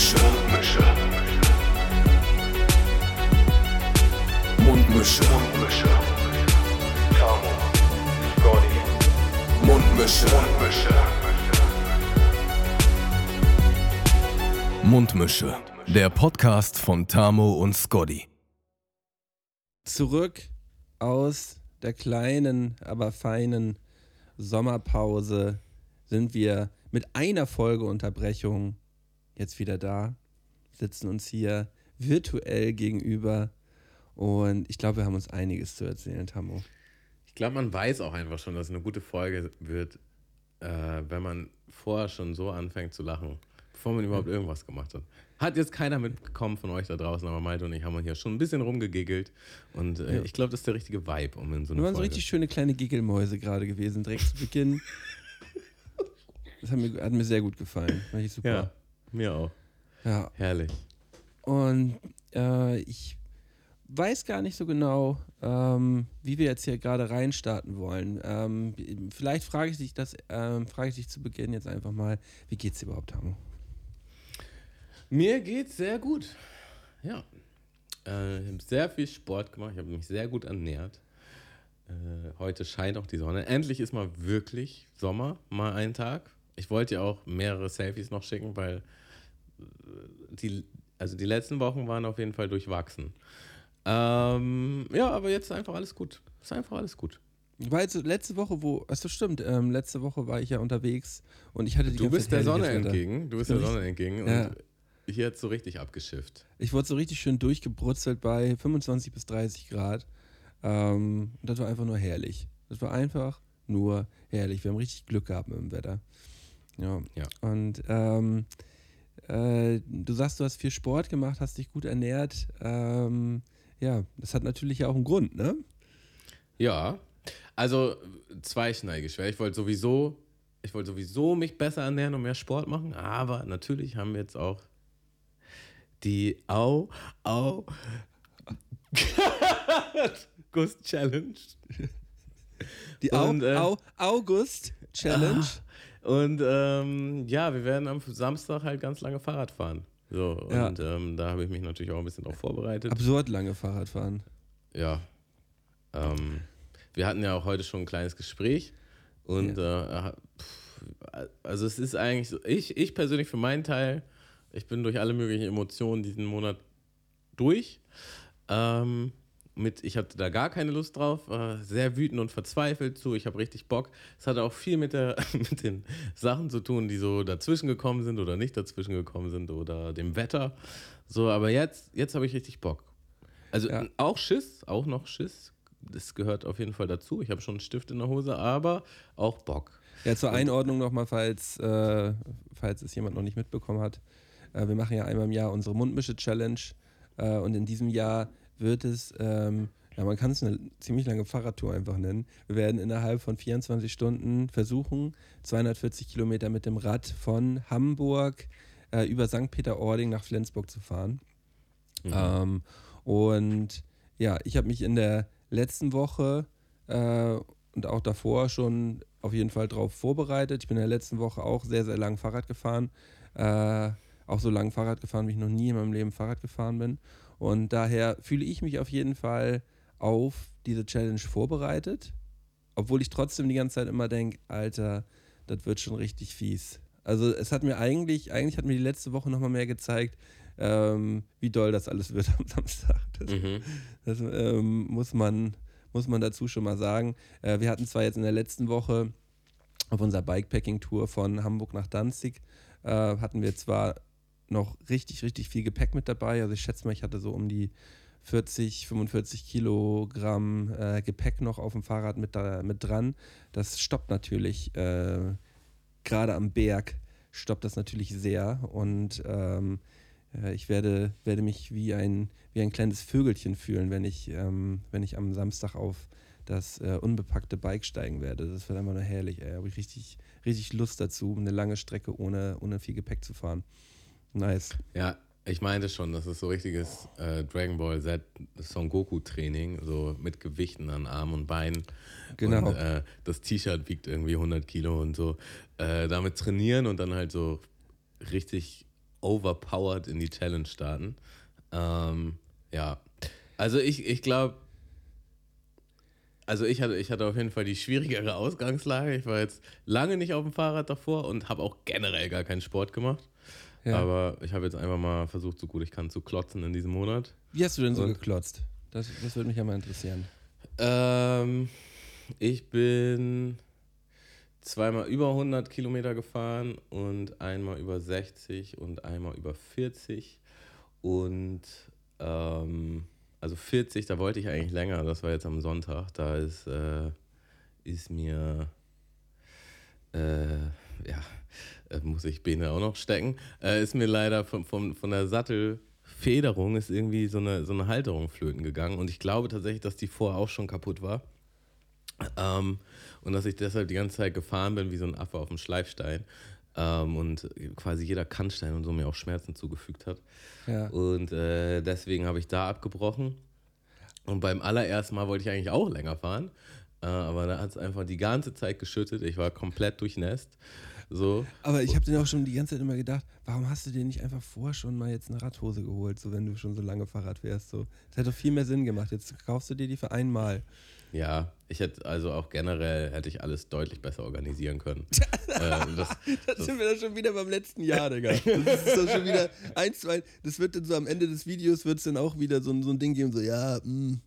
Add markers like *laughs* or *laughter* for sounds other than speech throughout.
Mundmische. Mundmische. Mundmische. Mundmische. Tamo. Scotty. Mundmische. Mundmische. Mundmische. Der Podcast von Tamo und Scotty. Zurück aus der kleinen, aber feinen Sommerpause sind wir mit einer Folge Unterbrechung jetzt wieder da, sitzen uns hier virtuell gegenüber und ich glaube, wir haben uns einiges zu erzählen, Tammo. Ich glaube, man weiß auch einfach schon, dass es eine gute Folge wird, äh, wenn man vorher schon so anfängt zu lachen, bevor man überhaupt irgendwas gemacht hat. Hat jetzt keiner mitbekommen von euch da draußen, aber Malte und ich haben hier schon ein bisschen rumgegiggelt und äh, Ja. ich glaube, das ist der richtige Vibe, um in so eine Wir waren so richtig schöne kleine Giggelmäuse gerade gewesen, direkt zu Beginn. *laughs* Das hat mir, hat mir sehr gut gefallen. War ich super. Ja, mir auch. ja. Herrlich. Und äh, ich weiß gar nicht so genau, ähm, wie wir jetzt hier gerade reinstarten wollen. Ähm, vielleicht frage ich dich das, ähm, frage ich dich zu Beginn jetzt einfach mal, wie geht's dir überhaupt, Hamo? Mir geht's sehr gut. Ja. Äh, ich habe sehr viel Sport gemacht, ich habe mich sehr gut ernährt. Äh, heute scheint auch die Sonne. Endlich ist mal wirklich Sommer, mal ein Tag. Ich wollte ja auch mehrere Selfies noch schicken, weil äh, die, also die letzten Wochen waren auf jeden Fall durchwachsen. Ähm, ja, aber jetzt ist einfach alles gut. Ist einfach alles gut. War jetzt letzte Woche, wo, achso stimmt, ähm, letzte Woche war ich ja unterwegs und ich hatte die Du ganze bist der Zeit Sonne herrliches Wetter. entgegen. Du bist der Sonne entgegen. Ja. Und hier hat so richtig abgeschifft. Ich wurde so richtig schön durchgebrutzelt bei 25 bis 30 Grad. Ähm, das war einfach nur herrlich. Das war einfach nur herrlich. Wir haben richtig Glück gehabt mit dem Wetter. Ja. Ja. Und ähm, äh, du sagst, du hast viel Sport gemacht, hast dich gut ernährt. Ähm, ja, das hat natürlich ja auch einen Grund, ne? Ja, also zweischneidig. Ich wollte sowieso, ich wollte sowieso mich besser ernähren und mehr Sport machen, aber natürlich haben wir jetzt auch die Au, Au, *laughs* Gust Challenge. Die Au Und, äh, Au August Challenge. Und ähm, ja, wir werden am Samstag halt ganz lange Fahrrad fahren. So, Ja. und ähm, da habe ich mich natürlich auch ein bisschen drauf vorbereitet. Absurd lange Fahrradfahren. Ja. Ähm, wir hatten ja auch heute schon ein kleines Gespräch. Und äh, pff, also es ist eigentlich so, ich, ich persönlich für meinen Teil, ich bin durch alle möglichen Emotionen diesen Monat durch. Ähm, mit, ich hatte da gar keine Lust drauf, war sehr wütend und verzweifelt zu. Ich habe richtig Bock. Es hatte auch viel mit, der, *laughs* mit den Sachen zu tun, die so dazwischen gekommen sind oder nicht dazwischen gekommen sind oder dem Wetter. So, aber jetzt, jetzt habe ich richtig Bock. Also Ja. auch Schiss, auch noch Schiss. Das gehört auf jeden Fall dazu. Ich habe schon einen Stift in der Hose, aber auch Bock. Ja, zur Einordnung nochmal, falls, äh, falls es jemand noch nicht mitbekommen hat. Äh, wir machen ja einmal im Jahr unsere Mundmische-Challenge äh, und in diesem Jahr wird es, ähm, ja, man kann es eine ziemlich lange Fahrradtour einfach nennen. Wir werden innerhalb von 24 Stunden versuchen, 240 Kilometer mit dem Rad von Hamburg äh, über St. Peter-Ording nach Flensburg zu fahren. Ähm, und ja, ich habe mich in der letzten Woche äh, und auch davor schon auf jeden Fall drauf vorbereitet. Ich bin in der letzten Woche auch sehr, sehr lang Fahrrad gefahren. Äh, auch so lang Fahrrad gefahren, wie ich noch nie in meinem Leben Fahrrad gefahren bin. Und daher fühle ich mich auf jeden Fall auf diese Challenge vorbereitet. Obwohl ich trotzdem die ganze Zeit immer denke, Alter, das wird schon richtig fies. Also es hat mir eigentlich, eigentlich hat mir die letzte Woche nochmal mehr gezeigt, ähm, wie doll das alles wird *laughs* am Samstag. Das, Mhm. das ähm, muss, man, muss man dazu schon mal sagen. Äh, wir hatten zwar jetzt in der letzten Woche auf unserer Bikepacking-Tour von Hamburg nach Danzig, äh, hatten wir zwar noch richtig, richtig viel Gepäck mit dabei. Also ich schätze mal, ich hatte so um die 40, 45 Kilogramm äh, Gepäck noch auf dem Fahrrad mit, da, mit dran. Das stoppt natürlich, äh, gerade am Berg, stoppt das natürlich sehr. Und ähm, äh, ich werde, werde mich wie ein, wie ein kleines Vögelchen fühlen, wenn ich, ähm, wenn ich am Samstag auf das äh, unbepackte Bike steigen werde. Das wird einfach nur herrlich. Da habe ich richtig, richtig Lust dazu, eine lange Strecke ohne, ohne viel Gepäck zu fahren. Nice. Ja, ich meinte schon, das ist so richtiges äh, Dragon Ball Z Son Goku Training, so mit Gewichten an Armen und Beinen. Genau. Und, äh, das T-Shirt wiegt irgendwie 100 Kilo und so. Äh, damit trainieren und dann halt so richtig overpowered in die Challenge starten. Ähm, ja, also ich, ich glaube, also ich hatte, ich hatte auf jeden Fall die schwierigere Ausgangslage. Ich war jetzt lange nicht auf dem Fahrrad davor und habe auch generell gar keinen Sport gemacht. Ja. Aber ich habe jetzt einfach mal versucht, so gut ich kann, zu klotzen in diesem Monat. Wie hast du denn so und, geklotzt? Das, das würde mich ja mal interessieren. Ähm, ich bin zweimal über 100 Kilometer gefahren und einmal über 60 und einmal über 40. Und ähm, also 40, da wollte ich eigentlich länger, das war jetzt am Sonntag. Da ist, äh, ist mir, äh, muss ich Beine auch noch stecken, äh, ist mir leider von, von, von der Sattelfederung ist irgendwie so eine, so eine Halterung flöten gegangen. Und ich glaube tatsächlich, dass die vorher auch schon kaputt war. Ähm, und dass ich deshalb die ganze Zeit gefahren bin wie so ein Affe auf dem Schleifstein. Ähm, und quasi jeder Kannstein und so mir auch Schmerzen zugefügt hat. Ja. Und äh, deswegen habe ich da abgebrochen. Und beim allerersten Mal wollte ich eigentlich auch länger fahren. Äh, aber da hat es einfach die ganze Zeit geschüttet. Ich war komplett durchnässt. So. Aber ich habe dir auch schon die ganze Zeit immer gedacht, warum hast du dir nicht einfach vorher schon mal jetzt eine Radhose geholt, so wenn du schon so lange Fahrrad fährst? So. Das hätte doch viel mehr Sinn gemacht. Jetzt kaufst du dir die für einmal. Ja, ich hätte also auch generell hätte ich alles deutlich besser organisieren können. *laughs* äh, das, das, sind wir doch schon wieder beim letzten Jahr, Digga. Das ist doch schon wieder eins, zwei. Das wird dann so am Ende des Videos wird es dann auch wieder so, so ein Ding geben, so, ja, mh, mm,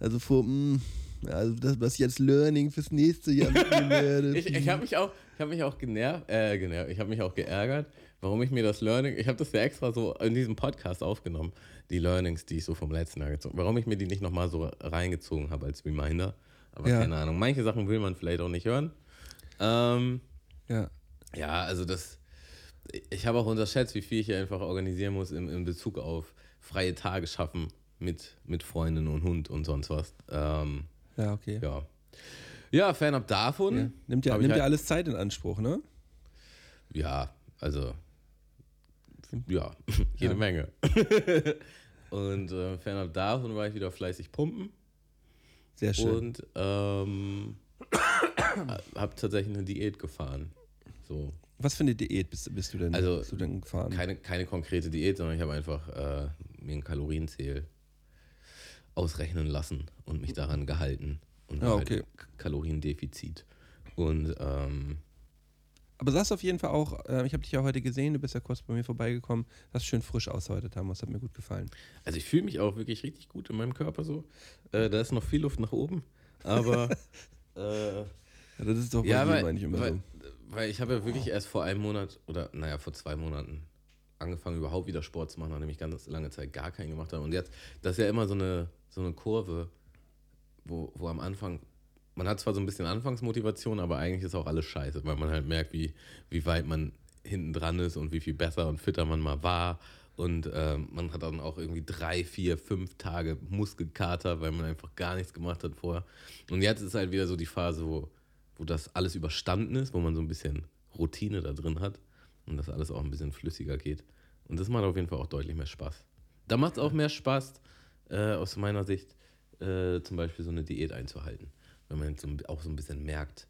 also vor, mh, mm, also das, was jetzt Learning fürs nächste Jahr *laughs* mitnehmen werde. ich ich habe mich auch, ich habe mich auch genervt, äh, genervt, ich habe mich auch geärgert, warum ich mir das Learning, ich habe das ja extra so in diesem Podcast aufgenommen, die Learnings, die ich so vom letzten Jahr gezogen warum ich mir die nicht nochmal so reingezogen habe als Reminder. Aber ja. keine Ahnung, manche Sachen will man vielleicht auch nicht hören. Ähm, ja. Ja, also das, ich habe auch unterschätzt, wie viel ich hier einfach organisieren muss in, in Bezug auf freie Tage schaffen mit, mit Freundin und Hund und sonst was. Ähm, ja, okay. Ja. Ja, fernab davon. Ja. Nimmt ja, nimmt halt, ja alles Zeit in Anspruch, ne? Ja, also ja, *laughs* jede ja. Menge. *laughs* und äh, fernab davon war ich wieder fleißig pumpen. Sehr schön. Und ähm, *coughs* habe tatsächlich eine Diät gefahren. So. Was für eine Diät bist, bist du denn, also, bist du denn gefahren? Keine, keine konkrete Diät, sondern ich habe einfach äh, mir ein Kalorienzähl ausrechnen lassen und mich daran gehalten. Und ah, okay. Halt Kaloriendefizit. Und ähm, aber sahst auf jeden Fall auch, äh, ich habe dich ja heute gesehen, du bist ja kurz bei mir vorbeigekommen, sahst schön frisch aus heute, Thomas, hat mir gut gefallen. Also ich fühle mich auch wirklich richtig gut in meinem Körper so. Äh, da ist noch viel Luft nach oben, aber *laughs* äh, ja, das ist doch bei ja, weil, eigentlich immer weil, so. Weil ich habe ja wirklich erst vor einem Monat oder naja, vor zwei Monaten angefangen, überhaupt wieder Sport zu machen, nachdem ich ganz lange Zeit gar keinen gemacht habe. Und jetzt, das ist ja immer so eine, so eine Kurve, wo, wo am Anfang man hat zwar so ein bisschen Anfangsmotivation, aber eigentlich ist auch alles scheiße, weil man halt merkt, wie, wie weit man hinten dran ist und wie viel besser und fitter man mal war. Und ähm, man hat dann auch irgendwie drei, vier, fünf Tage Muskelkater, weil man einfach gar nichts gemacht hat vorher. Und jetzt ist halt wieder so die Phase, wo, wo das alles überstanden ist, wo man so ein bisschen Routine da drin hat und das alles auch ein bisschen flüssiger geht. Und das macht auf jeden Fall auch deutlich mehr Spaß. Da macht es auch mehr Spaß, äh, aus meiner Sicht, äh, zum Beispiel so eine Diät einzuhalten wenn man so, auch so ein bisschen merkt,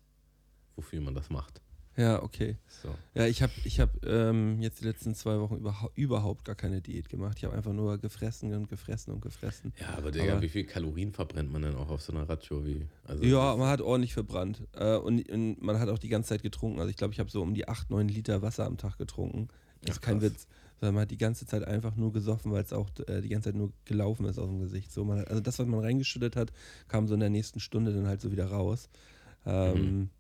wofür man das macht. Ja, okay. So. Ja, ich habe ich hab, ähm, jetzt die letzten zwei Wochen überha überhaupt gar keine Diät gemacht. Ich habe einfach nur gefressen und gefressen und gefressen. Ja, aber, Digga, aber wie viel Kalorien verbrennt man denn auch auf so einer Radshow? Wie, also ja, man hat ordentlich verbrannt. Äh, und, und, man hat auch die ganze Zeit getrunken. Also ich glaube, ich habe so um die 8, 9 Liter Wasser am Tag getrunken. Das ist kein Witz. Sondern man hat die ganze Zeit einfach nur gesoffen, weil es auch äh, die ganze Zeit nur gelaufen ist aus dem Gesicht. So, man hat, also das, was man reingeschüttet hat, kam so in der nächsten Stunde dann halt so wieder raus. Ähm,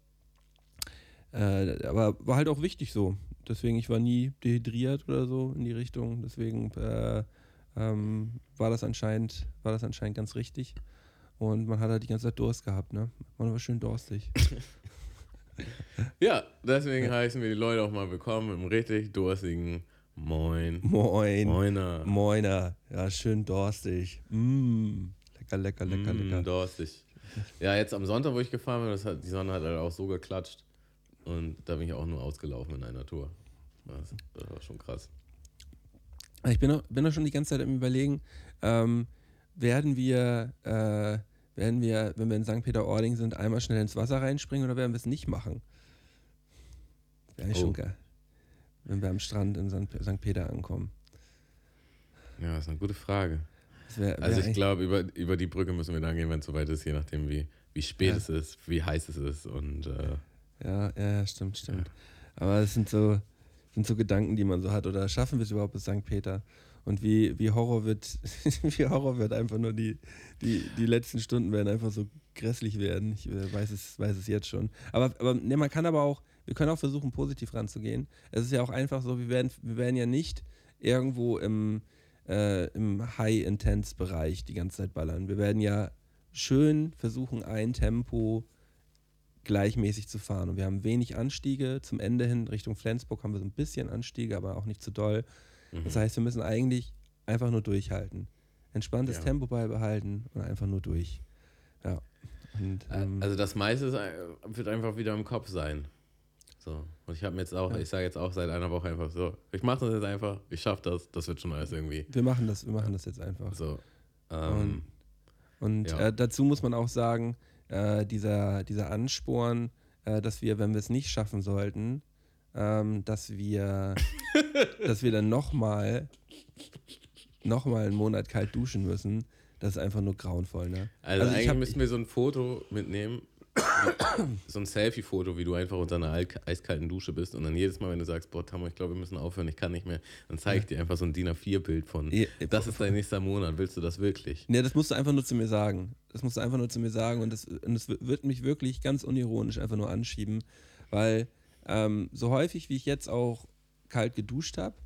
mhm. äh, aber war halt auch wichtig so. Deswegen, ich war nie dehydriert oder so in die Richtung. Deswegen äh, ähm, war das anscheinend, war das anscheinend ganz richtig. Und man hat halt die ganze Zeit Durst gehabt, ne? Man war schön durstig. *laughs* *laughs* ja, deswegen heißen wir die Leute auch mal willkommen im richtig durstigen Moin. Moin. Moiner. Moiner. Ja, schön dorstig. Mm. Lecker, lecker, lecker, mm, lecker. Dorstig. Ja, jetzt am Sonntag, wo ich gefahren bin, das hat, die Sonne hat halt auch so geklatscht. Und da bin ich auch nur ausgelaufen in einer Tour. Das, das war schon krass. Ich bin auch, bin auch schon die ganze Zeit am Überlegen, ähm, werden wir, äh, werden wir, wenn wir in St. Peter-Ording sind, einmal schnell ins Wasser reinspringen oder werden wir es nicht machen? Wäre oh. schon geil. Wenn wir am Strand in St. Peter ankommen? Ja, das ist eine gute Frage. Wär, wär also ich glaube, über, über die Brücke müssen wir dann gehen, wenn es soweit ist, je nachdem, wie, wie spät Ja. es ist, wie heiß es ist. Und äh, Ja, ja, stimmt, stimmt. Aber es sind so, sind so Gedanken, die man so hat. Oder schaffen wir es überhaupt bis St. Peter? Und wie, wie Horror wird, *laughs* wie Horror wird einfach nur die, die, die letzten Stunden werden einfach so grässlich werden. Ich äh, weiß es, weiß es jetzt schon. Aber, aber ne, man kann aber auch, wir können auch versuchen, positiv ranzugehen. Es ist ja auch einfach so, wir werden, wir werden ja nicht irgendwo im, äh, im High-Intense-Bereich die ganze Zeit ballern. Wir werden ja schön versuchen, ein Tempo gleichmäßig zu fahren. Und wir haben wenig Anstiege. Zum Ende hin Richtung Flensburg haben wir so ein bisschen Anstiege, aber auch nicht zu doll. mhm. Das heißt, wir müssen eigentlich einfach nur durchhalten. Entspanntes Ja. Tempo beibehalten und einfach nur durch. Ja. Und, ähm, also das meiste ist, wird einfach wieder im Kopf sein. So. Und ich habe mir jetzt auch, Ja. ich sage jetzt auch seit einer Woche einfach so, ich mache das jetzt einfach, ich schaffe das, das wird schon alles irgendwie. wir machen das, wir machen das jetzt einfach. So. Ähm, Und Ja. äh, dazu muss man auch sagen, äh, dieser, dieser Ansporn, äh, dass wir, wenn wir es nicht schaffen sollten, ähm, dass wir, *laughs* dass wir dann nochmal noch mal einen Monat kalt duschen müssen, das ist einfach nur grauenvoll, ne? also, ich eigentlich hab- müssten wir so ein Foto mitnehmen, so ein Selfie-Foto, wie du einfach unter einer eiskalten Dusche bist und dann jedes Mal, wenn du sagst, boah, Tammo, ich glaube, wir müssen aufhören, ich kann nicht mehr, dann zeige ich dir einfach so ein DIN A4-Bild von, Ja, das ist dein nächster Monat, willst du das wirklich? Ne, das musst du einfach nur zu mir sagen. Das musst du einfach nur zu mir sagen und das, und das wird mich wirklich ganz unironisch einfach nur anschieben, weil ähm, so häufig wie ich jetzt auch kalt geduscht habe,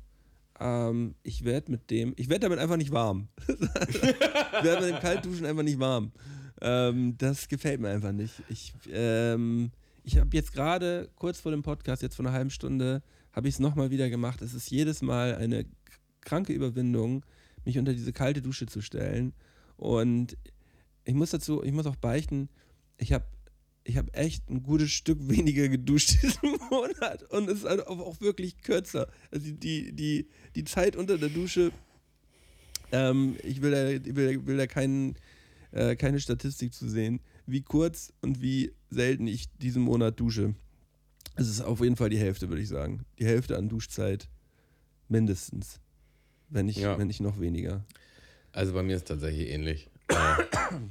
ähm, ich werde mit dem, ich werde damit einfach nicht warm. *laughs* ich werde mit dem Kaltduschen einfach nicht warm. Ähm, das gefällt mir einfach nicht. Ich, ähm, ich habe jetzt gerade kurz vor dem Podcast, jetzt vor einer halben Stunde, habe ich es nochmal wieder gemacht. Es ist jedes Mal eine kranke Überwindung, mich unter diese kalte Dusche zu stellen. Und ich muss dazu, ich muss auch beichten, ich habe ich habe echt ein gutes Stück *laughs* weniger geduscht diesen Monat und es ist halt auch, wirklich kürzer. Also die, die, die Zeit unter der Dusche, ähm, ich will da, will, will da keinen, äh, keine Statistik zu sehen, wie kurz und wie selten ich diesen Monat dusche. Es ist auf jeden Fall die Hälfte, würde ich sagen. Die Hälfte an Duschzeit mindestens. Wenn nicht, Ja. wenn nicht noch weniger. Also bei mir ist es tatsächlich ähnlich. Äh,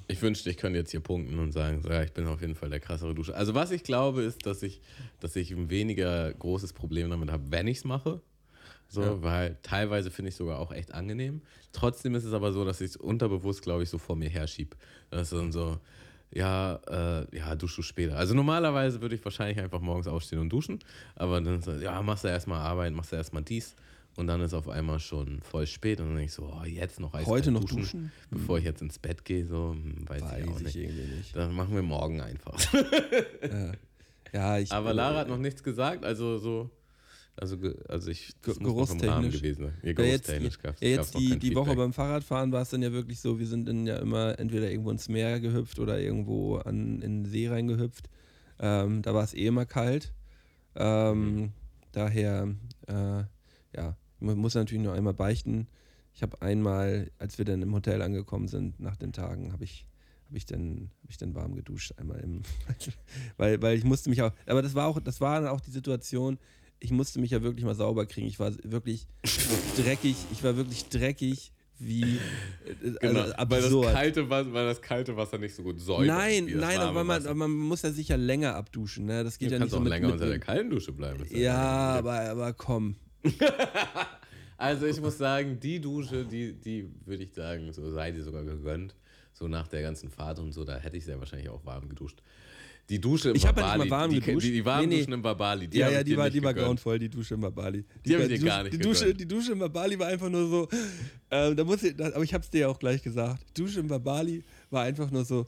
ich wünschte, ich könnte jetzt hier punkten und sagen, so, ja, ich bin auf jeden Fall der krassere Duscher. Also was ich glaube, ist, dass ich, dass ich ein weniger großes Problem damit habe, wenn ich es mache. So, Ja. weil teilweise finde ich es sogar auch echt angenehm. Trotzdem ist es aber so, dass ich es unterbewusst, glaube ich, so vor mir herschiebe. Das ist dann so, ja, äh, ja, dusch du später. Also normalerweise würde ich wahrscheinlich einfach morgens aufstehen und duschen, aber dann so, ja, machst du erstmal Arbeit, machst du erstmal dies und dann ist auf einmal schon voll spät und dann denke ich so, oh, jetzt noch eiskalt Heute noch duschen? bevor ich jetzt ins Bett gehe, so, hm, weiß, ich auch Weiß ich nicht. irgendwie nicht. Dann machen wir morgen einfach. *laughs* Ja, ja ich, Aber Lara hat noch nichts gesagt, also so, also, also ich, das geruchstechnisch. gewesen sein. Ja, Ja, jetzt, geruchstechnisch ja, jetzt die, die Woche beim Fahrradfahren war es dann ja wirklich so, wir sind dann ja immer entweder irgendwo ins Meer gehüpft oder irgendwo an, in den See reingehüpft. Ähm, da war es eh immer kalt. Ähm, Mhm. Daher, äh, ja, man muss natürlich noch einmal beichten. Ich habe einmal, als wir dann im Hotel angekommen sind, nach den Tagen, habe ich, habe ich dann, habe ich dann warm geduscht einmal im, *laughs* weil, weil ich musste mich auch, aber das war auch, das war dann auch die Situation. Ich musste mich ja wirklich mal sauber kriegen. Ich war wirklich *laughs* dreckig. Ich war wirklich dreckig wie äh, also Genau, weil, das absurd. kalte Wasser, weil das kalte Wasser nicht so gut säubert. nein, nein, aber man, man muss ja sicher länger abduschen. Ne? Das geht Du ja kannst nicht so auch mit, länger mit, unter der kalten Dusche bleiben. Ja, kein aber, aber komm. *laughs* Also ich muss sagen, die Dusche, die, die würde ich sagen, so sei die sogar gegönnt. So nach der ganzen Fahrt und so, da hätte ich sehr wahrscheinlich auch warm geduscht. Die Dusche im Ich hab ja nicht Babali, mal warm die, geduscht. Die, die warmen Nee, nee. Duschen im Babali, die ja, ja, ich die war, die war grauenvoll, die Dusche in Bali. Die hab ich war- dir gar nicht die Dusche, gegönnt. die Dusche in Bali war einfach nur so, äh, da muss ich, aber ich hab's dir ja auch gleich gesagt. Die Dusche in Bali war einfach nur so,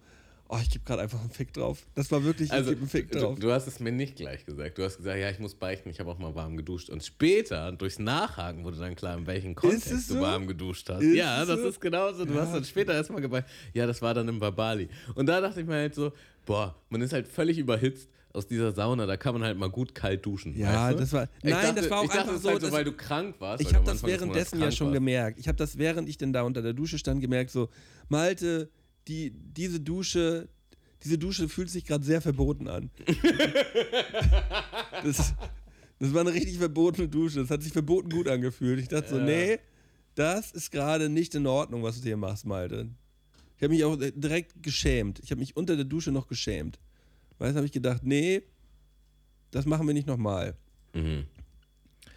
oh, ich gebe gerade einfach einen Fick drauf. Das war wirklich, Also, ich gebe einen Fick du, drauf. du hast es mir nicht gleich gesagt. Du hast gesagt, ja, ich muss beichten, ich habe auch mal warm geduscht. Und später, durchs Nachhaken, wurde dann klar, in welchem Kontext es du so? warm geduscht hast. Ist ja, das so? ist genauso. Du Ja. hast dann später erstmal gebeicht. Ja, das war dann im Babali. Und da dachte ich mir halt so, boah, man ist halt völlig überhitzt aus dieser Sauna, da kann man halt mal gut kalt duschen. Ja, weißt du? das war- Ich nein, dachte, das war auch ich dachte, einfach so, halt so, weil du krank warst. Ich du habe das währenddessen ja schon warst. gemerkt. Ich habe das, während ich denn da unter der Dusche stand, gemerkt, so, Malte, die, diese Dusche, diese Dusche fühlt sich gerade sehr verboten an. *laughs* das, Das war eine richtig verbotene Dusche. Das hat sich verboten gut angefühlt. Ich dachte so, Ja. nee, das ist gerade nicht in Ordnung, was du hier machst, Malte. Ich habe mich auch direkt geschämt. Ich habe mich unter der Dusche noch geschämt. Weißt du, habe ich gedacht, nee, das machen wir nicht nochmal. Mhm.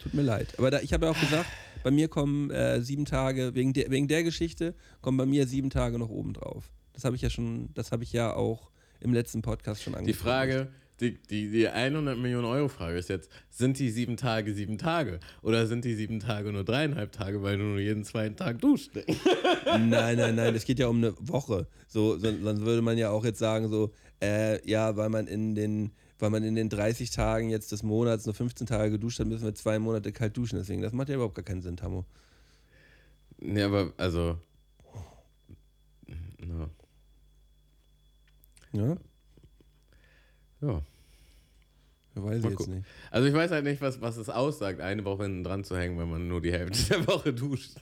Tut mir leid. Aber da, ich habe ja auch gesagt, bei mir kommen äh, sieben Tage, wegen der, wegen der Geschichte, kommen bei mir sieben Tage noch oben drauf. Das habe ich ja schon, das habe ich ja auch im letzten Podcast schon Die angesprochen. Frage, die, die, die 100 Millionen Euro Frage ist jetzt, sind die sieben Tage sieben Tage? Oder sind die sieben Tage nur dreieinhalb Tage, weil du nur jeden zweiten Tag duschst? *laughs* Nein, nein, nein, es geht ja um eine Woche. So, so, dann würde man ja auch jetzt sagen, so, äh, ja, weil man in den, weil man in den 30 Tagen jetzt des Monats nur 15 Tage geduscht hat, müssen wir zwei Monate kalt duschen. Deswegen, das macht ja überhaupt gar keinen Sinn, Tammo. Nee, aber also. Ja. Ja? ja. Weiß ich Mal jetzt nicht. Also ich weiß halt nicht, was, was es aussagt, eine Woche hinten dran zu hängen, wenn man nur die Hälfte *laughs* der Woche duscht.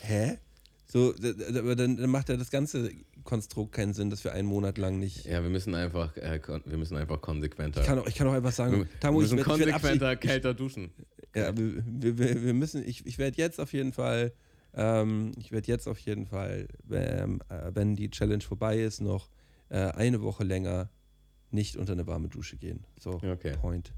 Hä? So, aber dann, dann macht ja das ganze Konstrukt keinen Sinn, dass wir einen Monat lang nicht. Ja, wir müssen einfach, äh, wir müssen einfach konsequenter. Ich kann auch, ich kann auch einfach sagen, Tamu, wir ich müssen ich konsequenter, absicht- kälter duschen. Ja, wir, wir, wir wir müssen, ich, ich werde jetzt auf jeden Fall, ähm, ich werde jetzt auf jeden Fall, ähm, äh, wenn die Challenge vorbei ist, noch äh, eine Woche länger nicht unter eine warme Dusche gehen. So, Okay. Point.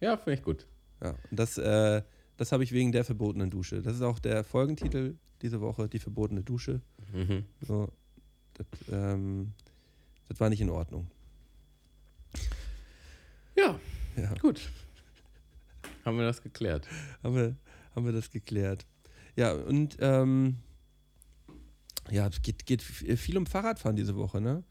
Ja, finde ich gut. Ja, und das, äh, das habe ich wegen der verbotenen Dusche. Das ist auch der Folgentitel diese Woche, die verbotene Dusche. Mhm. So, das, ähm, das war nicht in Ordnung. Ja, Ja. gut. Haben wir das geklärt. haben wir, haben wir das geklärt. Ja, und ähm, ja, es geht, geht viel um Fahrradfahren diese Woche, ne?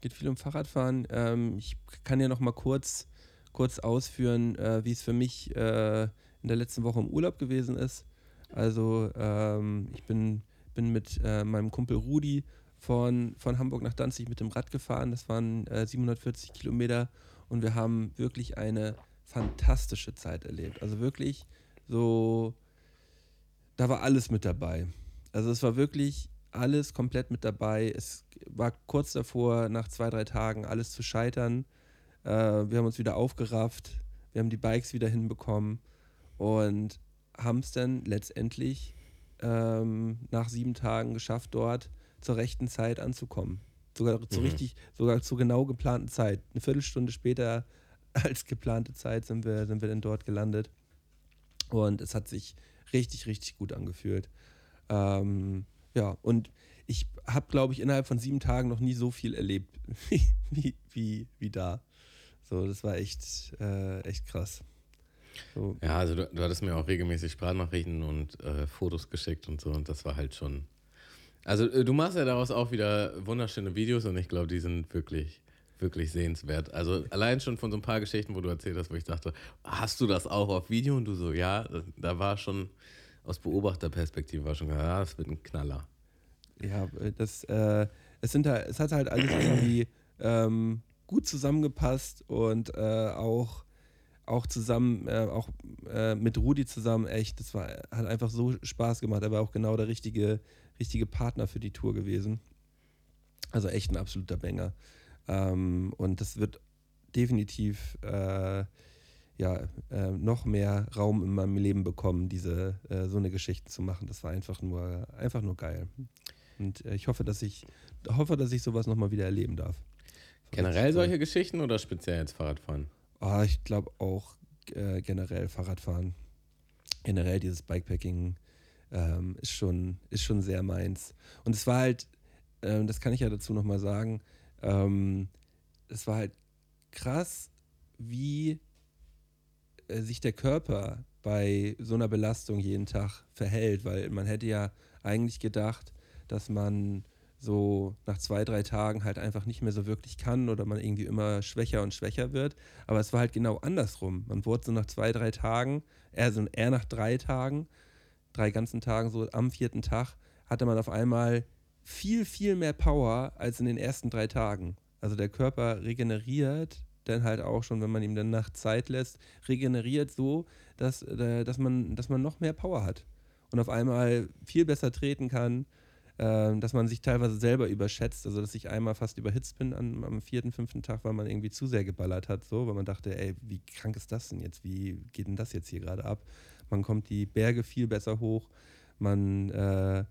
Geht viel um Fahrradfahren. Ähm, ich kann ja noch mal kurz, kurz ausführen, äh, wie es für mich äh, in der letzten Woche im Urlaub gewesen ist. Also ähm, ich bin, bin mit äh, meinem Kumpel Rudi von, von Hamburg nach Danzig mit dem Rad gefahren. Das waren äh, 740 Kilometer und wir haben wirklich eine fantastische Zeit erlebt. Also wirklich so, da war alles mit dabei. Also es war wirklich alles komplett mit dabei. Es war kurz davor, nach zwei, drei Tagen alles zu scheitern. Äh, wir haben uns wieder aufgerafft, wir haben die Bikes wieder hinbekommen und haben es dann letztendlich ähm, nach sieben Tagen geschafft, dort zur rechten Zeit anzukommen. Sogar zu Mhm. richtig, sogar zur genau geplanten Zeit. Eine Viertelstunde später *laughs* als geplante Zeit sind wir, sind wir dann dort gelandet. Und es hat sich richtig, richtig gut angefühlt. Ähm, ja, und ich habe, glaube ich, innerhalb von sieben Tagen noch nie so viel erlebt wie, *laughs* wie, wie, wie da. So, das war echt, äh, echt krass. So, Ja, also du, du hattest mir auch regelmäßig Sprachnachrichten und äh, Fotos geschickt und so und das war halt schon. Also äh, du machst ja daraus auch wieder wunderschöne Videos und ich glaube, die sind wirklich, wirklich sehenswert. Also allein schon von so ein paar Geschichten, wo du erzählt hast, wo ich dachte, hast du das auch auf Video? Und du so, ja, da war schon aus Beobachterperspektive war schon klar, ja, das wird ein Knaller. ja, das, äh, es sind halt, es hat halt alles irgendwie ähm, gut zusammengepasst und äh, auch, auch zusammen, äh, auch äh, mit Rudi zusammen, echt, das war, hat einfach so Spaß gemacht. Er war auch genau der richtige, richtige Partner für die Tour gewesen. Also echt ein absoluter Banger. Ähm, und das wird definitiv äh, ja, äh, noch mehr Raum in meinem Leben bekommen, diese äh, so eine Geschichte zu machen. Das war einfach nur, einfach nur geil. Und äh, ich hoffe, dass ich hoffe, dass ich sowas nochmal wieder erleben darf. Generell solche Geschichten oder speziell jetzt Fahrradfahren? Ah, ich glaube auch äh, generell Fahrradfahren. Generell dieses Bikepacking ähm, ist, schon, ist schon sehr meins. Und es war halt, ähm, das kann ich ja dazu nochmal sagen, ähm, es war halt krass, wie äh, sich der Körper bei so einer Belastung jeden Tag verhält, weil man hätte ja eigentlich gedacht, dass man so nach zwei, drei Tagen halt einfach nicht mehr so wirklich kann oder man irgendwie immer schwächer und schwächer wird. Aber es war halt genau andersrum. Man wurde so nach zwei, drei Tagen, eher, so, eher nach drei Tagen, drei ganzen Tagen, so am vierten Tag, hatte man auf einmal viel, viel mehr Power als in den ersten drei Tagen. Also der Körper regeneriert dann halt auch schon, wenn man ihm dann Nacht Zeit lässt, regeneriert so, dass, äh, dass, man, dass man noch mehr Power hat und auf einmal viel besser treten kann. Äh, dass man sich teilweise selber überschätzt. Also, dass ich einmal fast überhitzt bin am, am vierten, fünften Tag, weil man irgendwie zu sehr geballert hat, so, weil man dachte, ey, wie krank ist das denn jetzt? Wie geht denn das jetzt hier gerade ab? Man kommt die Berge viel besser hoch. Man äh,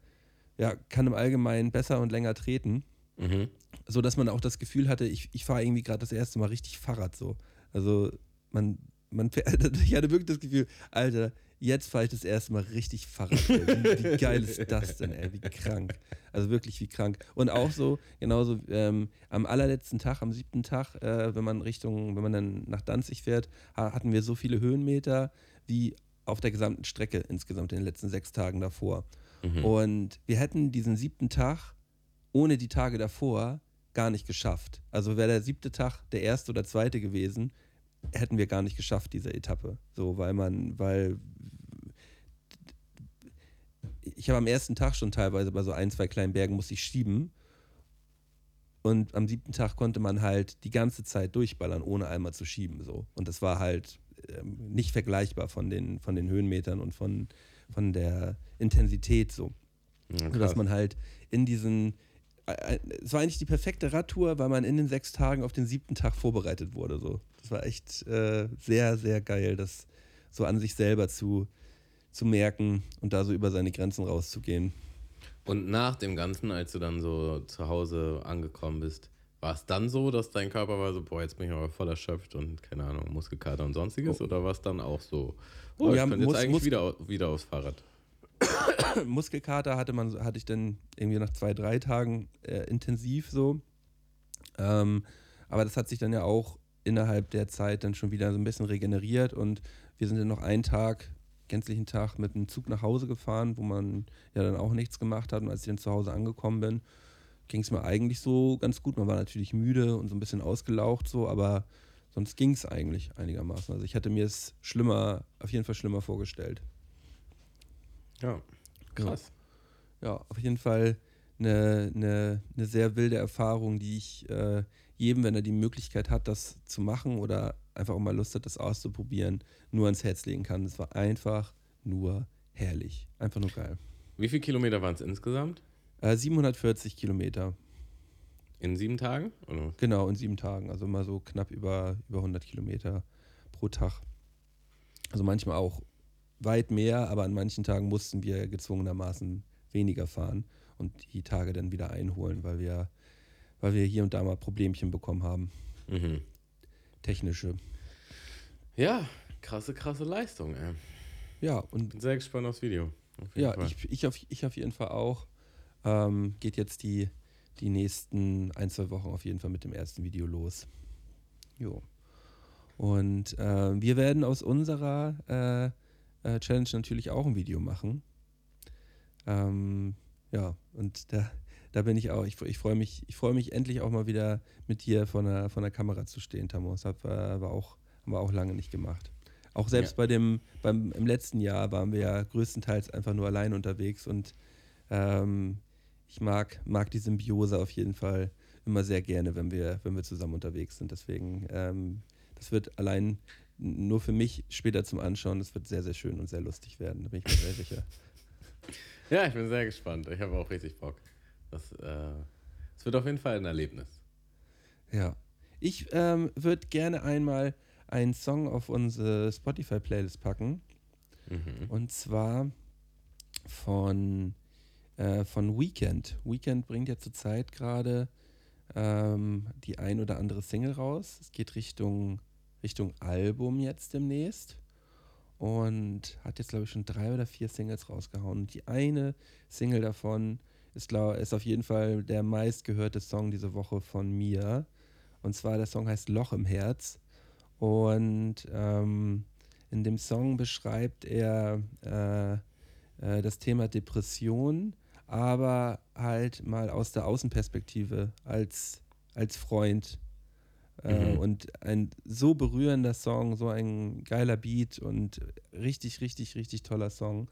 ja, kann im Allgemeinen besser und länger treten. Mhm. So dass man auch das Gefühl hatte, ich, ich fahre irgendwie gerade das erste Mal richtig Fahrrad so. Also man, man *laughs* ich hatte wirklich das Gefühl, Alter, jetzt fahre ich das erste Mal richtig Fahrrad. Wie, wie, *laughs* geil ist das denn, ey? Wie krank. Also wirklich wie krank. Und auch so, genauso ähm, am allerletzten Tag, am siebten Tag, äh, wenn man Richtung, wenn man dann nach Danzig fährt, hatten wir so viele Höhenmeter wie auf der gesamten Strecke insgesamt in den letzten sechs Tagen davor. Mhm. Und wir hätten diesen siebten Tag ohne die Tage davor gar nicht geschafft. Also wäre der siebte Tag der erste oder zweite gewesen, hätten wir gar nicht geschafft, diese Etappe. So, weil man, weil ich habe am ersten Tag schon teilweise bei so ein, zwei kleinen Bergen musste ich schieben. Und am siebten Tag konnte man halt die ganze Zeit durchballern, ohne einmal zu schieben. So. Und das war halt ähm, nicht vergleichbar von den, von den Höhenmetern und von, von der Intensität so. Ja, Sodass man halt in diesen, es war eigentlich die perfekte Radtour, weil man in den sechs Tagen auf den siebten Tag vorbereitet wurde. So. Das war echt äh, sehr, sehr geil, das so an sich selber zu, zu merken und da so über seine Grenzen rauszugehen. Und nach dem Ganzen, als du dann so zu Hause angekommen bist, war es dann so, dass dein Körper war so, boah, jetzt bin ich aber voll erschöpft und keine Ahnung, Muskelkater und sonstiges? Oh. Oder war es dann auch so, oh, ich könnte jetzt eigentlich wieder, wieder aufs Fahrrad? *coughs* Muskelkater hatte, man, hatte ich dann irgendwie nach zwei, drei Tagen äh, intensiv so. Ähm, aber das hat sich dann ja auch innerhalb der Zeit dann schon wieder so ein bisschen regeneriert und wir sind dann noch einen Tag, gänzlichen Tag mit einem Zug nach Hause gefahren, wo man ja dann auch nichts gemacht hat und als ich dann zu Hause angekommen bin, ging es mir eigentlich so ganz gut. Man war natürlich müde und so ein bisschen ausgelaucht so, aber sonst ging es eigentlich einigermaßen. Also ich hatte mir es schlimmer, auf jeden Fall schlimmer vorgestellt. Ja, krass. Ja, auf jeden Fall eine, eine, eine sehr wilde Erfahrung, die ich äh, jedem, wenn er die Möglichkeit hat, das zu machen oder einfach auch mal Lust hat, das auszuprobieren, nur ans Herz legen kann. Es war einfach nur herrlich. Einfach nur geil. Wie viele Kilometer waren es insgesamt? Äh, 740 Kilometer. In sieben Tagen? Oder? Genau, in sieben Tagen. Also mal so knapp über, über 100 Kilometer pro Tag. Also manchmal auch weit mehr, aber an manchen Tagen mussten wir gezwungenermaßen weniger fahren und die Tage dann wieder einholen, weil wir, weil wir hier und da mal Problemchen bekommen haben. Mhm. Technische. Ja, krasse, krasse Leistung, ey. Ja, und. Bin sehr gespannt aufs Video. Auf ja, ich, ich, auf, ich auf jeden Fall auch. Ähm, geht jetzt die, die nächsten ein, zwei Wochen auf jeden Fall mit dem ersten Video los. Jo. Und äh, wir werden aus unserer äh, äh, Challenge natürlich auch ein Video machen. Ähm, ja, und da, da bin ich auch. Ich, ich freue mich, ich mich endlich auch mal wieder mit dir vor der, vor der Kamera zu stehen, Tamo. Das war, war auch, haben wir auch lange nicht gemacht. Auch selbst ja. bei dem, beim, im letzten Jahr waren wir ja größtenteils einfach nur allein unterwegs und ähm, ich mag, mag die Symbiose auf jeden Fall immer sehr gerne, wenn wir, wenn wir zusammen unterwegs sind. Deswegen, ähm, das wird allein nur für mich später zum Anschauen. Das wird sehr, sehr schön und sehr lustig werden. Da bin ich mir sehr sicher. *laughs* Ja, ich bin sehr gespannt. Ich habe auch richtig Bock. Das, äh, das wird auf jeden Fall ein Erlebnis. Ja. Ich ähm, würde gerne einmal einen Song auf unsere Spotify-Playlist packen. Mhm. Und zwar von, äh, von Weekend. Weekend bringt ja zurzeit gerade ähm, die ein oder andere Single raus. Es geht Richtung Richtung Album jetzt demnächst und hat jetzt, glaube ich, schon drei oder vier Singles rausgehauen. Und die eine Single davon ist, glaub, ist auf jeden Fall der meistgehörte Song diese Woche von mir. Und zwar der Song heißt Loch im Herz. Und ähm, in dem Song beschreibt er äh, äh, das Thema Depression, aber halt mal aus der Außenperspektive als, als Freund mhm. Und ein so berührender Song, so ein geiler Beat und richtig, richtig, richtig toller Song.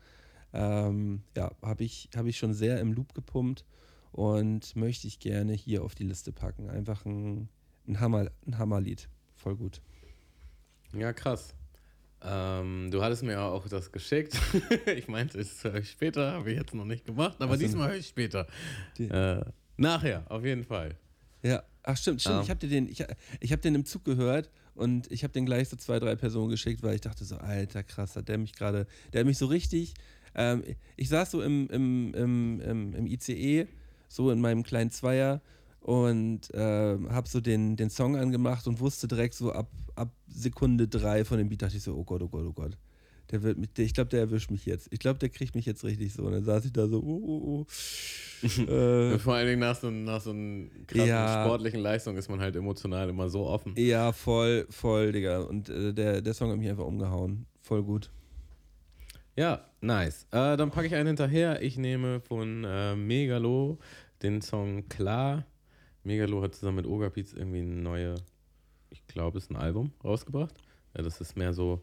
Ähm, ja, habe ich, hab ich schon sehr im Loop gepumpt und möchte ich gerne hier auf die Liste packen. Einfach ein, ein, Hammer, ein Hammerlied. Voll gut. Ja, krass. Ähm, du hattest mir auch das geschickt. *laughs* ich meinte, es höre ich später, habe ich jetzt noch nicht gemacht, aber so. diesmal höre ich später. Äh, nachher, auf jeden Fall. Ja, ach stimmt, stimmt. Ja. Ich habe den, ich, ich hab den im Zug gehört und ich habe den gleich so zwei, drei Personen geschickt, weil ich dachte so, alter krass, hat der mich gerade, der hat mich so richtig, ähm, ich saß so im, im, im, im, im ICE, so in meinem kleinen Zweier und ähm, habe so den, den Song angemacht und wusste direkt so ab, ab Sekunde drei von dem Beat, dachte ich so, oh Gott, oh Gott, oh Gott. Der wird mich, der, ich glaube, der erwischt mich jetzt. Ich glaube, der kriegt mich jetzt richtig so. Und dann saß ich da so, oh, oh, oh. *laughs* äh, Vor allen Dingen nach so, nach so einer krassen Ja. sportlichen Leistung ist man halt emotional immer so offen. Ja, voll, voll, Digga. Und äh, der, der Song hat mich einfach umgehauen. Voll gut. Ja, nice. Äh, dann packe ich einen hinterher. Ich nehme von äh, Megalo den Song Klar. Megalo hat zusammen mit Ogapiz irgendwie eine neue, ich glaube, es ist ein Album rausgebracht. Ja, das ist mehr so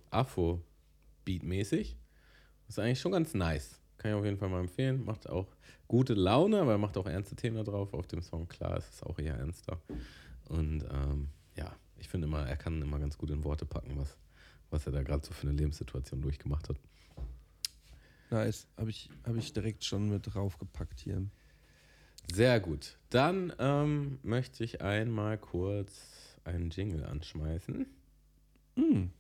Afro-Beat-mäßig. Ist eigentlich schon ganz nice. Kann ich auf jeden Fall mal empfehlen. Macht auch gute Laune, aber er macht auch ernste Themen da drauf. Auf dem Song Klar ist es auch eher ernster. Und ähm, ja, ich finde immer, er kann immer ganz gut in Worte packen, was, was er da gerade so für eine Lebenssituation durchgemacht hat. Nice. Habe ich, hab ich direkt schon mit draufgepackt hier. Sehr gut. Dann ähm, möchte ich einmal kurz einen Jingle anschmeißen. Hm.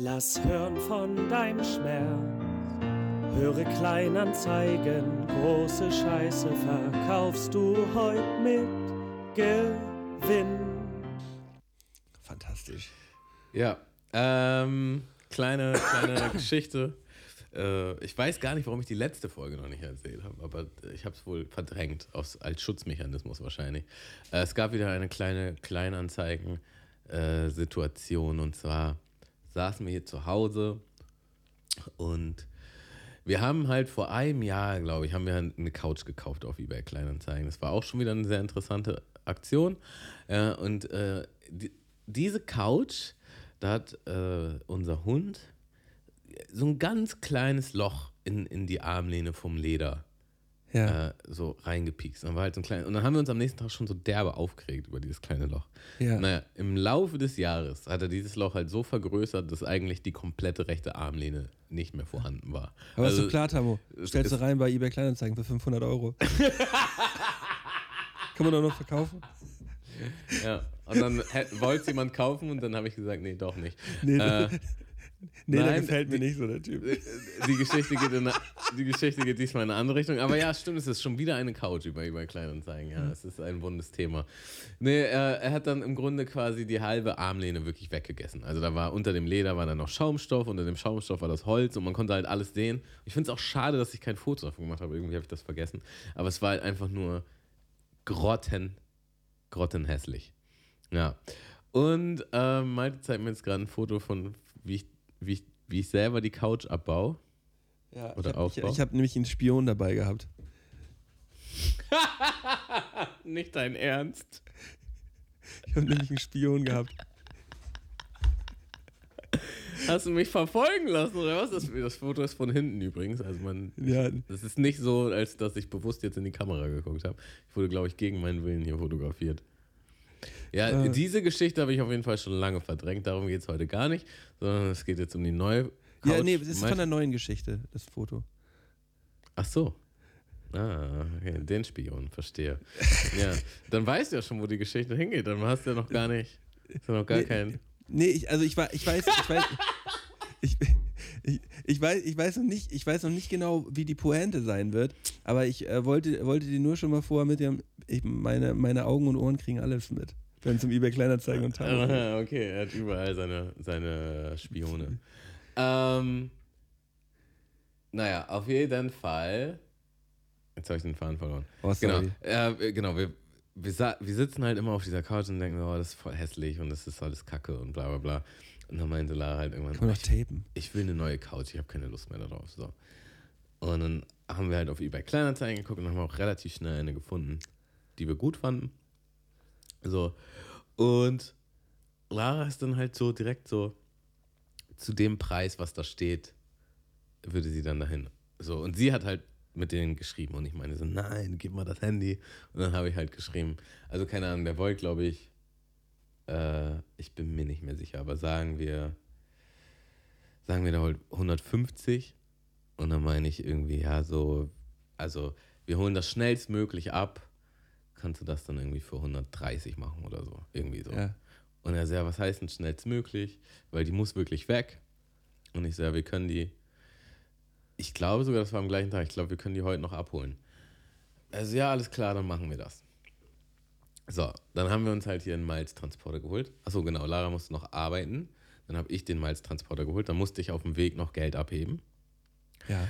Lass hören von deinem Schmerz. Höre Kleinanzeigen, große Scheiße verkaufst du heute mit Gewinn. Fantastisch. Ja, ähm, kleine, kleine *coughs* Geschichte. Äh, ich weiß gar nicht, warum ich die letzte Folge noch nicht erzählt habe, aber ich habe es wohl verdrängt, aus, als Schutzmechanismus wahrscheinlich. Äh, es gab wieder eine kleine Kleinanzeigen-Situation und zwar saßen wir hier zu Hause und wir haben halt vor einem Jahr, glaube ich, haben wir eine Couch gekauft auf eBay Kleinanzeigen. Das war auch schon wieder eine sehr interessante Aktion. Äh, und äh, die, diese Couch, da hat äh, unser Hund so ein ganz kleines Loch in, in die Armlehne vom Leder Ja. äh, so reingepiekst. Und, war halt so ein klein, und dann haben wir uns am nächsten Tag schon so derbe aufgeregt über dieses kleine Loch. Ja. Naja, im Laufe des Jahres hat er dieses Loch halt so vergrößert, dass eigentlich die komplette rechte Armlehne nicht mehr vorhanden war. Aber ist Also, doch klar, Tamo. Stellst du rein bei eBay Kleinanzeigen für 500 Euro. *laughs* Kann man doch noch verkaufen? Ja, und dann wollte es jemand kaufen und dann habe ich gesagt, nee, doch nicht. Nee, Äh, nee der nein, gefällt mir nicht so, der Typ. die Geschichte, geht in eine, die Geschichte geht diesmal in eine andere Richtung. Aber ja, stimmt, es ist schon wieder eine Couch über eBay Kleinanzeigen. Ja, es ist ein wundes Thema. Nee, er, er hat dann im Grunde quasi die halbe Armlehne wirklich weggegessen. Also da war unter dem Leder war dann noch Schaumstoff, unter dem Schaumstoff war das Holz und man konnte halt alles sehen. Ich finde es auch schade, dass ich kein Foto davon gemacht habe. Irgendwie habe ich das vergessen. Aber es war halt einfach nur grotten, grottenhässlich. Ja. Und ähm, Malte zeigt mir jetzt gerade ein Foto von, wie ich, wie, ich, wie ich selber die Couch abbaue. Ja, Oder ich habe hab nämlich einen Spion dabei gehabt. *laughs* Nicht dein Ernst. Ich habe nämlich einen Spion gehabt. Hast du mich verfolgen lassen oder was? Das, das Foto ist von hinten übrigens. Also man, Ja, das ist nicht so, als dass ich bewusst jetzt in die Kamera geguckt habe. Ich wurde, glaube ich, gegen meinen Willen hier fotografiert. Ja, Äh. diese Geschichte habe ich auf jeden Fall schon lange verdrängt. Darum geht es heute gar nicht, sondern es geht jetzt um die neue Couch. ja nee, das ist von der neuen Geschichte, das Foto. Ach so. Ah, okay, den Spion, verstehe. *laughs* ja, dann weißt du ja schon, wo die Geschichte hingeht. Dann hast du ja noch gar nicht, ja noch gar Nee, kein. Nee, ich, also ich, ich weiß, ich weiß, *laughs* ich, ich, ich, weiß, ich weiß noch nicht, ich weiß noch nicht genau, wie die Pointe sein wird, aber ich äh, wollte, wollte die nur schon mal vorher mit dem, ich, meine, meine Augen und Ohren kriegen alles mit, wenn es um eBay Kleinanzeigen und geht. Ah, *laughs* okay, er hat überall seine, seine Spione. ähm, naja, auf jeden Fall. Jetzt habe ich den Faden verloren. Oh, Genau, äh, genau wir, wir, wir sitzen halt immer auf dieser Couch und denken, oh, das ist voll hässlich und das ist alles kacke und bla bla bla. Und dann meinte Lara halt irgendwann, Kann man noch tapen. ich will eine neue Couch, ich habe keine Lust mehr darauf. So. Und dann haben wir halt auf eBay Kleinanzeigen geguckt und haben auch relativ schnell eine gefunden, die wir gut fanden. So. Und Lara ist dann halt so direkt so zu dem Preis, was da steht, würde sie dann dahin. So. Und sie hat halt mit denen geschrieben und ich meine so, nein, gib mal das Handy. Und dann habe ich halt geschrieben, also keine Ahnung, der wollte, glaube ich, äh, ich bin mir nicht mehr sicher, aber sagen wir sagen wir, der holt 150 und dann meine ich irgendwie, ja, so, also wir holen das schnellstmöglich ab, kannst du das dann irgendwie für 130 machen oder so, irgendwie so. Ja. Und er sagt, was heißt denn schnellstmöglich? Weil die muss wirklich weg. Und ich sage, wir können die, ich glaube sogar, das war am gleichen Tag, ich glaube, wir können die heute noch abholen. Also ja, alles klar, dann machen wir das. So, dann haben wir uns halt hier einen Malztransporter geholt. Achso, genau, Lara musste noch arbeiten. Dann habe ich den Malztransporter geholt. Dann musste ich auf dem Weg noch Geld abheben. Ja.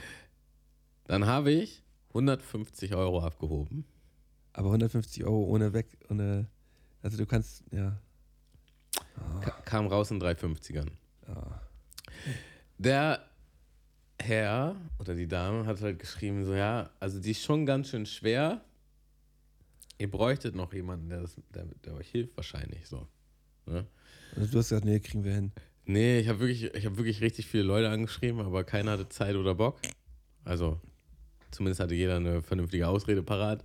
Dann habe ich 150 Euro abgehoben. Aber 150 Euro ohne weg, ohne. Also du kannst, ja. Ka kam raus in 350ern. Ah. Der Herr oder die Dame hat halt geschrieben, so ja, also die ist schon ganz schön schwer. Ihr bräuchtet noch jemanden, der, das, der, der euch hilft wahrscheinlich so. Ne? Also du hast gesagt, nee, kriegen wir hin. Nee, ich habe wirklich, ich hab wirklich richtig viele Leute angeschrieben, aber keiner hatte Zeit oder Bock. Also zumindest hatte jeder eine vernünftige Ausrede parat.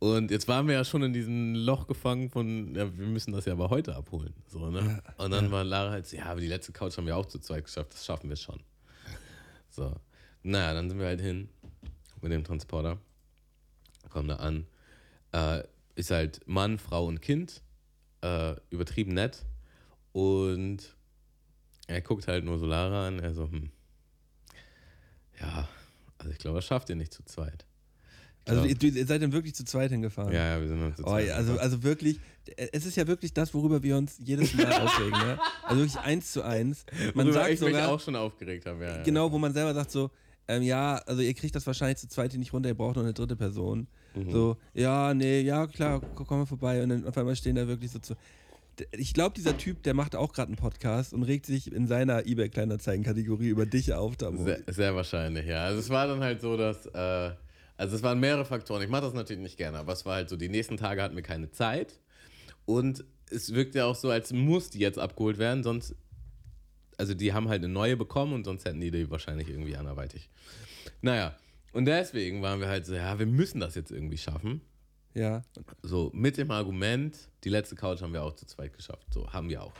Und jetzt waren wir ja schon in diesem Loch gefangen von, ja, wir müssen das ja aber heute abholen. So, ne? Ja, und dann ja. war Lara halt, so, ja, aber die letzte Couch haben wir auch zu zweit geschafft, das schaffen wir schon. So. Naja, dann sind wir halt hin mit dem Transporter. Kommen da an. Äh, ist halt Mann, Frau und Kind. Äh, übertrieben nett. Und er guckt halt nur so Lara an. Er so, hm. Ja, also ich glaube, das schafft ihr nicht zu zweit. Also glaub- ihr, ihr seid dann wirklich zu zweit hingefahren. ja, ja, wir sind dann zu Oh, zweit. ja, also, also wirklich, es ist ja wirklich das, worüber wir uns jedes Mal *laughs* aufregen. Ne? Also wirklich eins zu eins. Man Worüber sagt ich mich sogar, auch schon aufgeregt habe. Ja, ja. genau, wo man selber sagt so, ähm, ja, also ihr kriegt das wahrscheinlich zu zweit nicht runter, ihr braucht noch eine dritte Person. Mhm. So, ja, nee, ja, klar, komm mal vorbei. Und dann auf einmal stehen da wirklich so zu. Ich glaube, dieser Typ, der macht auch gerade einen Podcast und regt sich in seiner eBay-Kleinanzeigen-Kategorie über dich auf. Sehr, sehr wahrscheinlich, ja. Also es war dann halt so, dass, äh, also es waren mehrere Faktoren. Ich mache das natürlich nicht gerne, aber es war halt so, die nächsten Tage hatten wir keine Zeit und es wirkt ja auch so, als muss die jetzt abgeholt werden, sonst, also die haben halt eine neue bekommen und sonst hätten die die wahrscheinlich irgendwie anderweitig. Naja, und deswegen waren wir halt so, ja, wir müssen das jetzt irgendwie schaffen. Ja, So, mit dem Argument, die letzte Couch haben wir auch zu zweit geschafft. So, haben wir auch.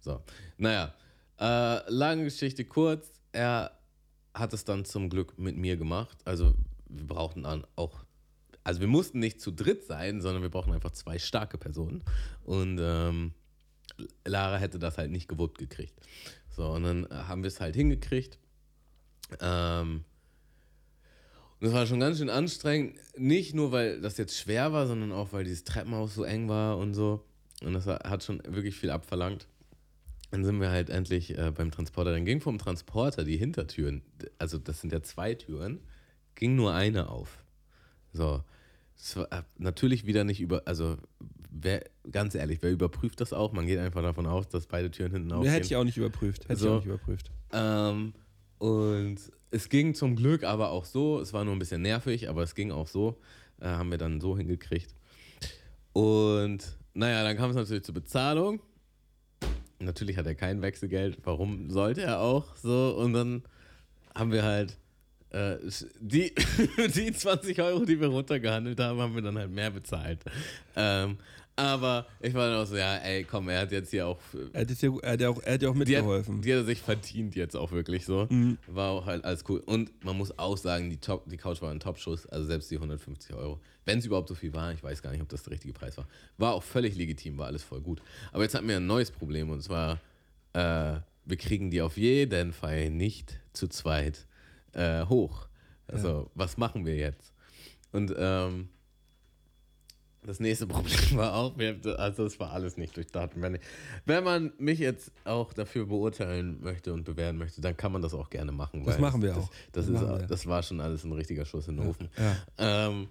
So, naja, äh, lange Geschichte kurz. Er hat es dann zum Glück mit mir gemacht. Also, wir brauchten auch, also wir mussten nicht zu dritt sein, sondern wir brauchen einfach zwei starke Personen. Und ähm, Lara hätte das halt nicht gewuppt gekriegt. So, und dann äh, haben wir es halt hingekriegt. Ähm, und das war schon ganz schön anstrengend. Nicht nur, weil das jetzt schwer war, sondern auch, weil dieses Treppenhaus so eng war und so. Und das hat schon wirklich viel abverlangt. Dann sind wir halt endlich äh, beim Transporter. Dann ging vom Transporter die Hintertüren, also das sind ja zwei Türen, ging nur eine auf. So. Es war äh, natürlich wieder nicht über, also wer, ganz ehrlich, wer überprüft das auch? Man geht einfach davon aus, dass beide Türen hinten aufgehen. hätte ich auch nicht überprüft. Hätte ich So. auch nicht überprüft. Ähm, und es ging zum Glück aber auch so, es war nur ein bisschen nervig, aber es ging auch so, äh, haben wir dann so hingekriegt. Und naja, dann kam es natürlich zur Bezahlung. Natürlich hat er kein Wechselgeld, warum sollte er auch so? Und dann haben wir halt äh, die, *laughs* die 20 Euro, die wir runtergehandelt haben, haben wir dann halt mehr bezahlt. Ähm, aber ich war dann auch so, ja, ey, komm, er hat jetzt hier auch Er hat, hier, er hat, ja auch, er hat ja auch die mitgeholfen. hat, die hat er sich verdient jetzt auch wirklich so. Mhm. War auch halt alles cool. Und man muss auch sagen, die, Top, die Couch war ein Top-Schuss, also selbst die 150 Euro. Wenn es überhaupt so viel war, ich weiß gar nicht, ob das der richtige Preis war. War auch völlig legitim, war alles voll gut. Aber jetzt hatten wir ein neues Problem und zwar, äh, wir kriegen die auf jeden Fall nicht zu zweit äh, hoch. Also, was machen wir jetzt? Und ähm, das nächste *laughs* Problem war auch, wir, also es war alles nicht durchdacht. Wenn, wenn man mich jetzt auch dafür beurteilen möchte und bewerten möchte, dann kann man das auch gerne machen. Das machen wir das, auch. Das, Das ist, machen wir. das war schon alles ein richtiger Schuss in den Ofen. Ja. Ähm,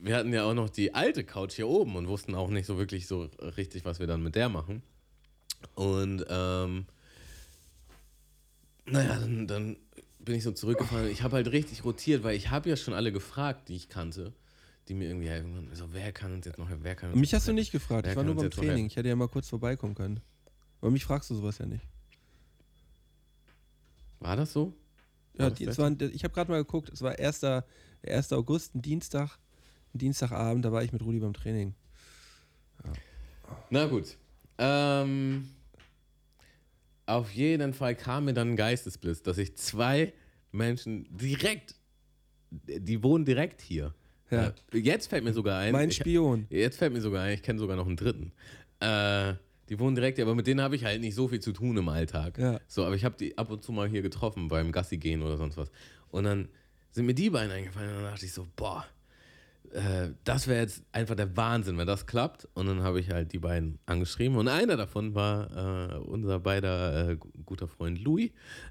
wir hatten ja auch noch die alte Couch hier oben und wussten auch nicht so wirklich so richtig, was wir dann mit der machen. Und ähm, naja, dann, dann bin ich so zurückgefahren. Ich habe halt richtig rotiert, weil ich habe ja schon alle gefragt, die ich kannte, die mir irgendwie helfen konnten. So, wer kann uns jetzt noch helfen? Wer kann uns mich hast du nicht gefragt. Ich war nur beim Training. Ich hätte ja mal kurz vorbeikommen können. Aber mich fragst du sowas ja nicht. War das so? Ja, War das die, der? es war, ich habe gerade mal geguckt, es war 1. 1. August, ein Dienstag, ein Dienstagabend, da war ich mit Rudi beim Training. Na gut. Ähm, auf jeden Fall kam mir dann ein Geistesblitz, dass ich zwei Menschen direkt, die wohnen direkt hier. Ja. Äh, Jetzt fällt mir sogar ein. Mein ich- Spion. Jetzt fällt mir sogar ein, ich kenne sogar noch einen dritten. Äh, die wohnen direkt, hier, aber mit denen habe ich halt nicht so viel zu tun im Alltag. Ja. So, aber ich habe die ab und zu mal hier getroffen beim Gassi gehen oder sonst was. Und dann sind mir die beiden eingefallen und dann dachte ich so, boah, äh, das wäre jetzt einfach der Wahnsinn, wenn das klappt. Und dann habe ich halt die beiden angeschrieben und einer davon war äh, unser beider äh, gu- guter Freund Louis,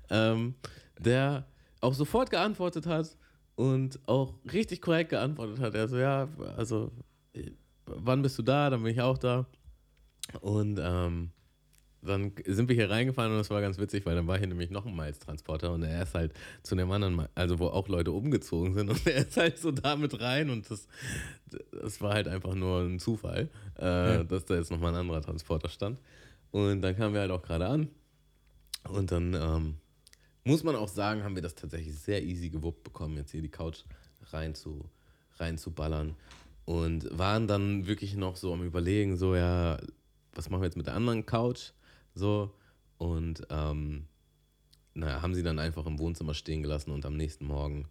ähm, der auch sofort geantwortet hat und auch richtig korrekt geantwortet hat. Er so, ja, also, äh, wann bist du da? Dann bin ich auch da. Und ähm, dann sind wir hier reingefahren und das war ganz witzig, weil dann war hier nämlich noch ein Miles-Transporter und er ist halt zu dem anderen, also wo auch Leute umgezogen sind und *laughs* er ist halt so damit rein und das, das war halt einfach nur ein Zufall, äh, dass da jetzt nochmal ein anderer Transporter stand. Und dann kamen wir halt auch gerade an und dann ähm, muss man auch sagen, haben wir das tatsächlich sehr easy gewuppt bekommen, jetzt hier die Couch rein zu, rein zu ballern. Und waren dann wirklich noch so am Überlegen, so, ja, was machen wir jetzt mit der anderen Couch? So. Und ähm, naja, haben sie dann einfach im Wohnzimmer stehen gelassen und am nächsten Morgen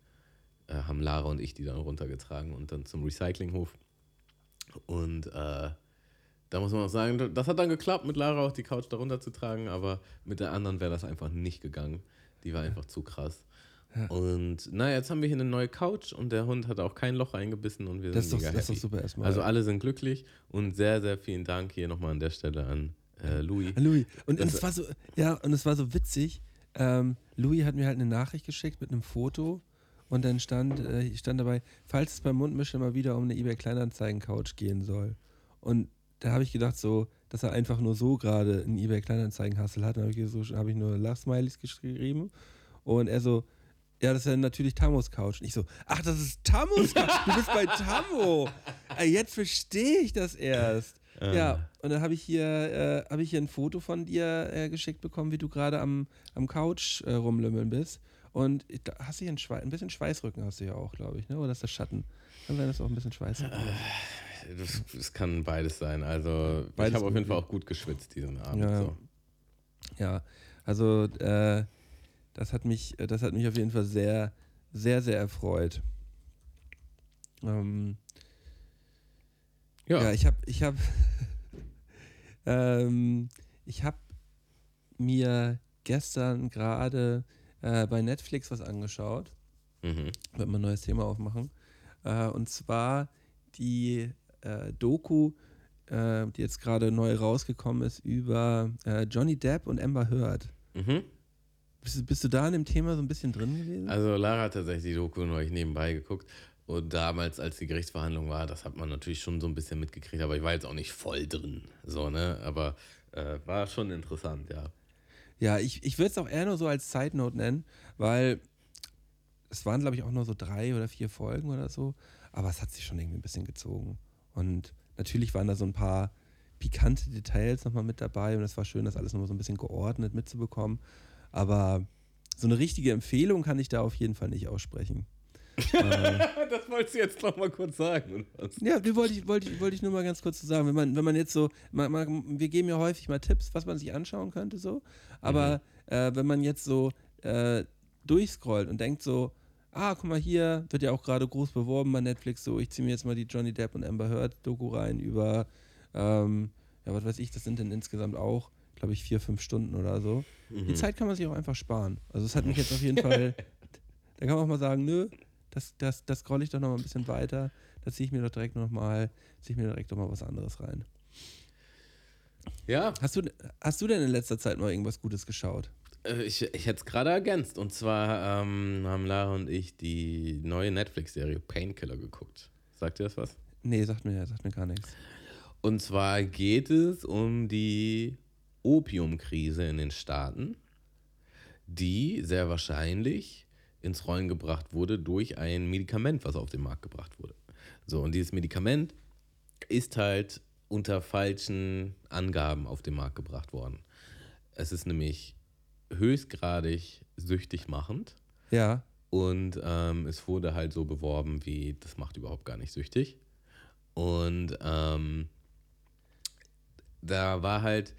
äh, haben Lara und ich die dann runtergetragen und dann zum Recyclinghof. Und äh, da muss man auch sagen, das hat dann geklappt, mit Lara auch die Couch da runterzutragen, aber mit der anderen wäre das einfach nicht gegangen. Die war einfach zu krass. Und naja, jetzt haben wir hier eine neue Couch und der Hund hat auch kein Loch reingebissen und wir Das sind doch, mega das ist doch happy. super erstmal. Also alle sind glücklich und sehr, sehr vielen Dank hier nochmal an der Stelle an äh, Louis. Louis. Und, und es war so, ja, und es war so witzig. Ähm, Louis hat mir halt eine Nachricht geschickt mit einem Foto und dann stand, äh, stand dabei, falls es beim Mundmischen mal wieder um eine eBay Kleinanzeigen-Couch gehen soll. Und da habe ich gedacht, so, dass er einfach nur so gerade einen eBay Kleinanzeigen-Hustle hat. Dann habe ich, so, hab ich nur Lachsmilies geschrieben. Und er so, ja, das ist ja natürlich Tamos Couch. Und ich so, ach, das ist Tamos Couch. Du bist bei Tammo. *laughs* Äh, Jetzt verstehe ich das erst. Ja, und dann habe ich hier äh, habe ich hier ein Foto von dir äh, geschickt bekommen, wie du gerade am, am Couch äh, rumlümmeln bist. Und ich- da hast du hier ein, Schwei ein bisschen Schweißrücken hast du ja auch, glaube ich, ne? Oder ist das Schatten? Kann sein, dass du auch ein bisschen Schweißrücken hast. Das, das kann beides sein. Also ich Beides habe auf jeden Fall auch gut geschwitzt diesen Abend. Ja. So. Ja, also äh, das hat mich, äh, das hat mich auf jeden Fall sehr, sehr, sehr erfreut. Ähm, Ja. Ja, ich habe, ich habe, *laughs* ähm, ich habe mir gestern gerade äh, bei Netflix was angeschaut. Mhm. Wird mal ein neues Thema aufmachen. Äh, und zwar die äh, Doku, äh, die jetzt gerade neu rausgekommen ist über äh, Johnny Depp und Amber Heard. Mhm. Bist, du- bist du da in dem Thema so ein bisschen drin gewesen? Also Lara hat tatsächlich die Doku neulich nebenbei geguckt. Und damals, als die Gerichtsverhandlung war, das hat man natürlich schon so ein bisschen mitgekriegt, aber ich war jetzt auch nicht voll drin. So, ne? Aber äh, war schon interessant, ja. Ja, ich, ich würde es auch eher nur so als Side Note nennen, weil es waren, glaube ich, auch nur so drei oder vier Folgen oder so, aber es hat sich schon irgendwie ein bisschen gezogen. Und natürlich waren da so ein paar pikante Details nochmal mit dabei und es war schön, das alles nochmal so ein bisschen geordnet mitzubekommen. Aber so eine richtige Empfehlung kann ich da auf jeden Fall nicht aussprechen. *laughs* das wolltest du jetzt noch mal kurz sagen, oder was? Ja, die wollte ich, wollte ich, wollte ich nur mal ganz kurz so sagen. Wenn man, wenn man jetzt so, man, man, wir geben ja häufig mal Tipps, was man sich anschauen könnte, so. Aber äh, wenn man jetzt so äh, durchscrollt und denkt so, ah, guck mal hier, wird ja auch gerade groß beworben bei Netflix, so, ich ziehe mir jetzt mal die Johnny Depp und Amber Heard Doku rein über, ähm, ja, was weiß ich, das sind denn insgesamt auch, glaube ich, vier, fünf Stunden oder so. Die Zeit kann man sich auch einfach sparen. Also es hat mich jetzt auf jeden *laughs* Fall, da kann man auch mal sagen, nö, das, das, das scroll ich doch noch mal ein bisschen weiter. Da ziehe ich mir doch direkt noch mal, ziehe ich mir direkt noch mal was anderes rein. Ja, Hast du, hast du denn in letzter Zeit noch irgendwas Gutes geschaut? äh, ich, ich hätte es gerade ergänzt. Und zwar ähm, haben Lara und ich die neue Netflix-Serie Painkiller geguckt. Sagt ihr das was? Nee, sagt mir, sagt mir gar nichts. Und zwar geht es um die Opiumkrise in den Staaten, die sehr wahrscheinlich ins Rollen gebracht wurde durch ein Medikament, was auf den Markt gebracht wurde. So, und dieses Medikament ist halt unter falschen Angaben auf den Markt gebracht worden. Es ist nämlich höchstgradig süchtig machend Ja, und ähm, es wurde halt so beworben wie, das macht überhaupt gar nicht süchtig. Und ähm, da war halt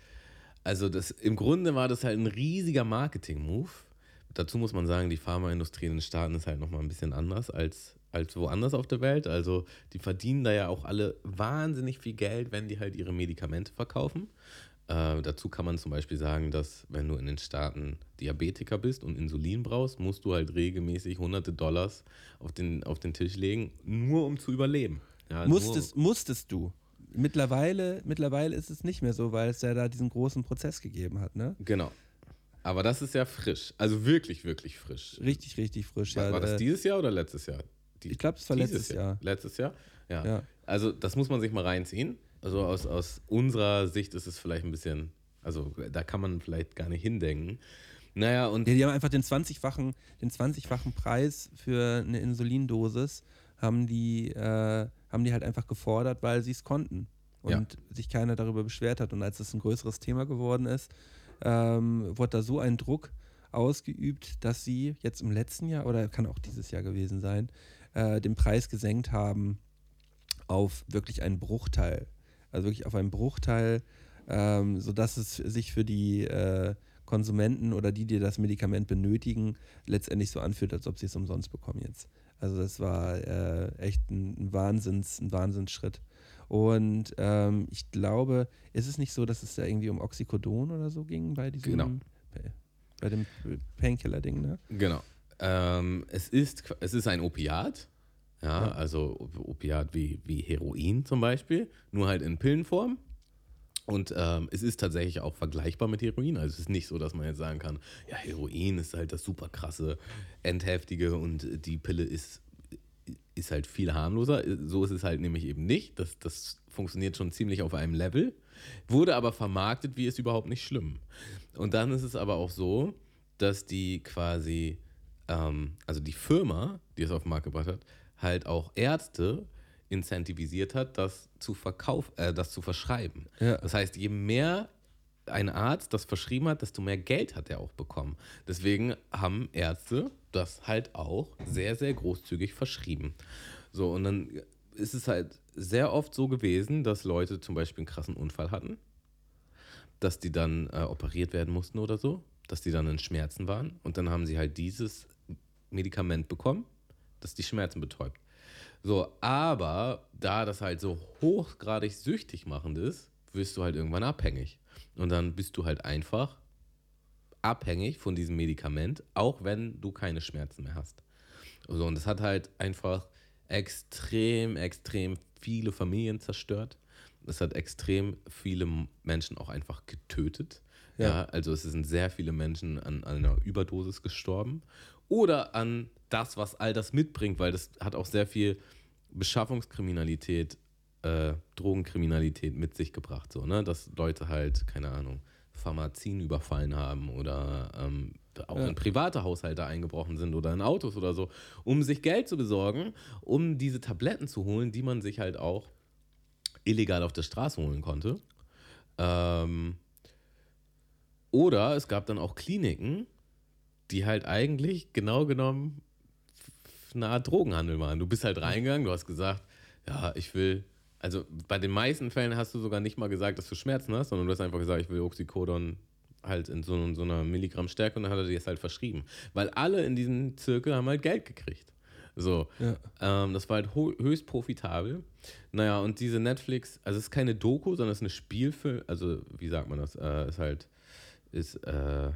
Also das, im Grunde war das halt ein riesiger Marketing-Move. Dazu muss man sagen, die Pharmaindustrie in den Staaten ist halt nochmal ein bisschen anders als, als woanders auf der Welt. Also die verdienen da ja auch alle wahnsinnig viel Geld, wenn die halt ihre Medikamente verkaufen. Äh, dazu kann man zum Beispiel sagen, dass wenn du in den Staaten Diabetiker bist und Insulin brauchst, musst du halt regelmäßig hunderte Dollars auf den, auf den Tisch legen, nur um zu überleben. Ja, musstest, musstest du. Mittlerweile, mittlerweile ist es nicht mehr so, weil es ja da diesen großen Prozess gegeben hat, ne? Genau. Aber das ist ja frisch. Also wirklich, wirklich frisch. Richtig, richtig frisch. War, ja, war das dieses Jahr oder letztes Jahr? Die, Ich glaube, es war letztes Jahr. Letztes Jahr? Ja. Ja. Also das muss man sich mal reinziehen. Also aus, aus unserer Sicht ist es vielleicht ein bisschen, also da kann man vielleicht gar nicht hindenken. Naja, und Ja, die haben einfach den 20-fachen, den 20-fachen Preis für eine Insulindosis haben die, äh, haben die halt einfach gefordert, weil sie es konnten. Und Ja. sich keiner darüber beschwert hat. Und als es ein größeres Thema geworden ist, ähm, wurde da so ein Druck ausgeübt, dass sie jetzt im letzten Jahr, oder kann auch dieses Jahr gewesen sein, äh, den Preis gesenkt haben auf wirklich einen Bruchteil. Also wirklich auf einen Bruchteil, ähm, sodass es sich für die äh, Konsumenten oder die, die das Medikament benötigen, letztendlich so anfühlt, als ob sie es umsonst bekommen jetzt. Also das war äh, echt ein, ein, Wahnsinns, ein Wahnsinnsschritt. Und ähm, ich glaube, ist es nicht so, dass es da irgendwie um Oxycodon oder so ging bei diesem Genau. bei, bei dem Painkiller-Ding, ne? Genau. Ähm, es, ist, es ist ein Opiat. Ja, Ja. also Op- Opiat wie, wie Heroin zum Beispiel, nur halt in Pillenform. Und ähm, es ist tatsächlich auch vergleichbar mit Heroin. Also es ist nicht so, dass man jetzt sagen kann, ja, Heroin ist halt das super krasse, entheftige und die Pille ist, ist halt viel harmloser. So ist es halt nämlich eben nicht. Das, das funktioniert schon ziemlich auf einem Level, wurde aber vermarktet, wie es überhaupt nicht schlimm. Und dann ist es aber auch so, dass die quasi, ähm, also die Firma, die es auf den Markt gebracht hat, halt auch Ärzte incentivisiert hat, das zu verkauf, äh, das zu verschreiben. Ja. Das heißt, je mehr ein Arzt das verschrieben hat, desto mehr Geld hat er auch bekommen. Deswegen haben Ärzte das halt auch sehr, sehr großzügig verschrieben. So, und dann ist es halt sehr oft so gewesen, dass Leute zum Beispiel einen krassen Unfall hatten, dass die dann äh, operiert werden mussten oder so, dass die dann in Schmerzen waren und dann haben sie halt dieses Medikament bekommen, das die Schmerzen betäubt. So, aber da das halt so hochgradig süchtig machend ist, wirst du halt irgendwann abhängig. Und dann bist du halt einfach abhängig von diesem Medikament, auch wenn du keine Schmerzen mehr hast. So, und das hat halt einfach extrem, extrem viele Familien zerstört. Es hat extrem viele Menschen auch einfach getötet. Ja. Ja. also es sind sehr viele Menschen an, an einer Überdosis gestorben. Oder an das, was all das mitbringt, weil das hat auch sehr viel Beschaffungskriminalität, äh, Drogenkriminalität mit sich gebracht. So, ne? Dass Leute halt, keine Ahnung, Pharmazien überfallen haben oder ähm, auch Ja. in private Haushalte eingebrochen sind oder in Autos oder so, um sich Geld zu besorgen, um diese Tabletten zu holen, die man sich halt auch illegal auf der Straße holen konnte. Ähm, oder es gab dann auch Kliniken, die halt eigentlich genau genommen eine Art Drogenhandel waren. Du bist halt reingegangen, du hast gesagt, ja, ich will, also bei den meisten Fällen hast du sogar nicht mal gesagt, dass du Schmerzen hast, sondern du hast einfach gesagt, ich will Oxycodon halt in so, so einer Milligramm Stärke und dann hat er dir das halt verschrieben. Weil alle in diesem Zirkel haben halt Geld gekriegt. So, Ja. ähm, das war halt höchst profitabel. Naja, und diese Netflix, also es ist keine Doku, sondern es ist eine Spielfilm, also wie sagt man das, äh, ist halt, ist, äh,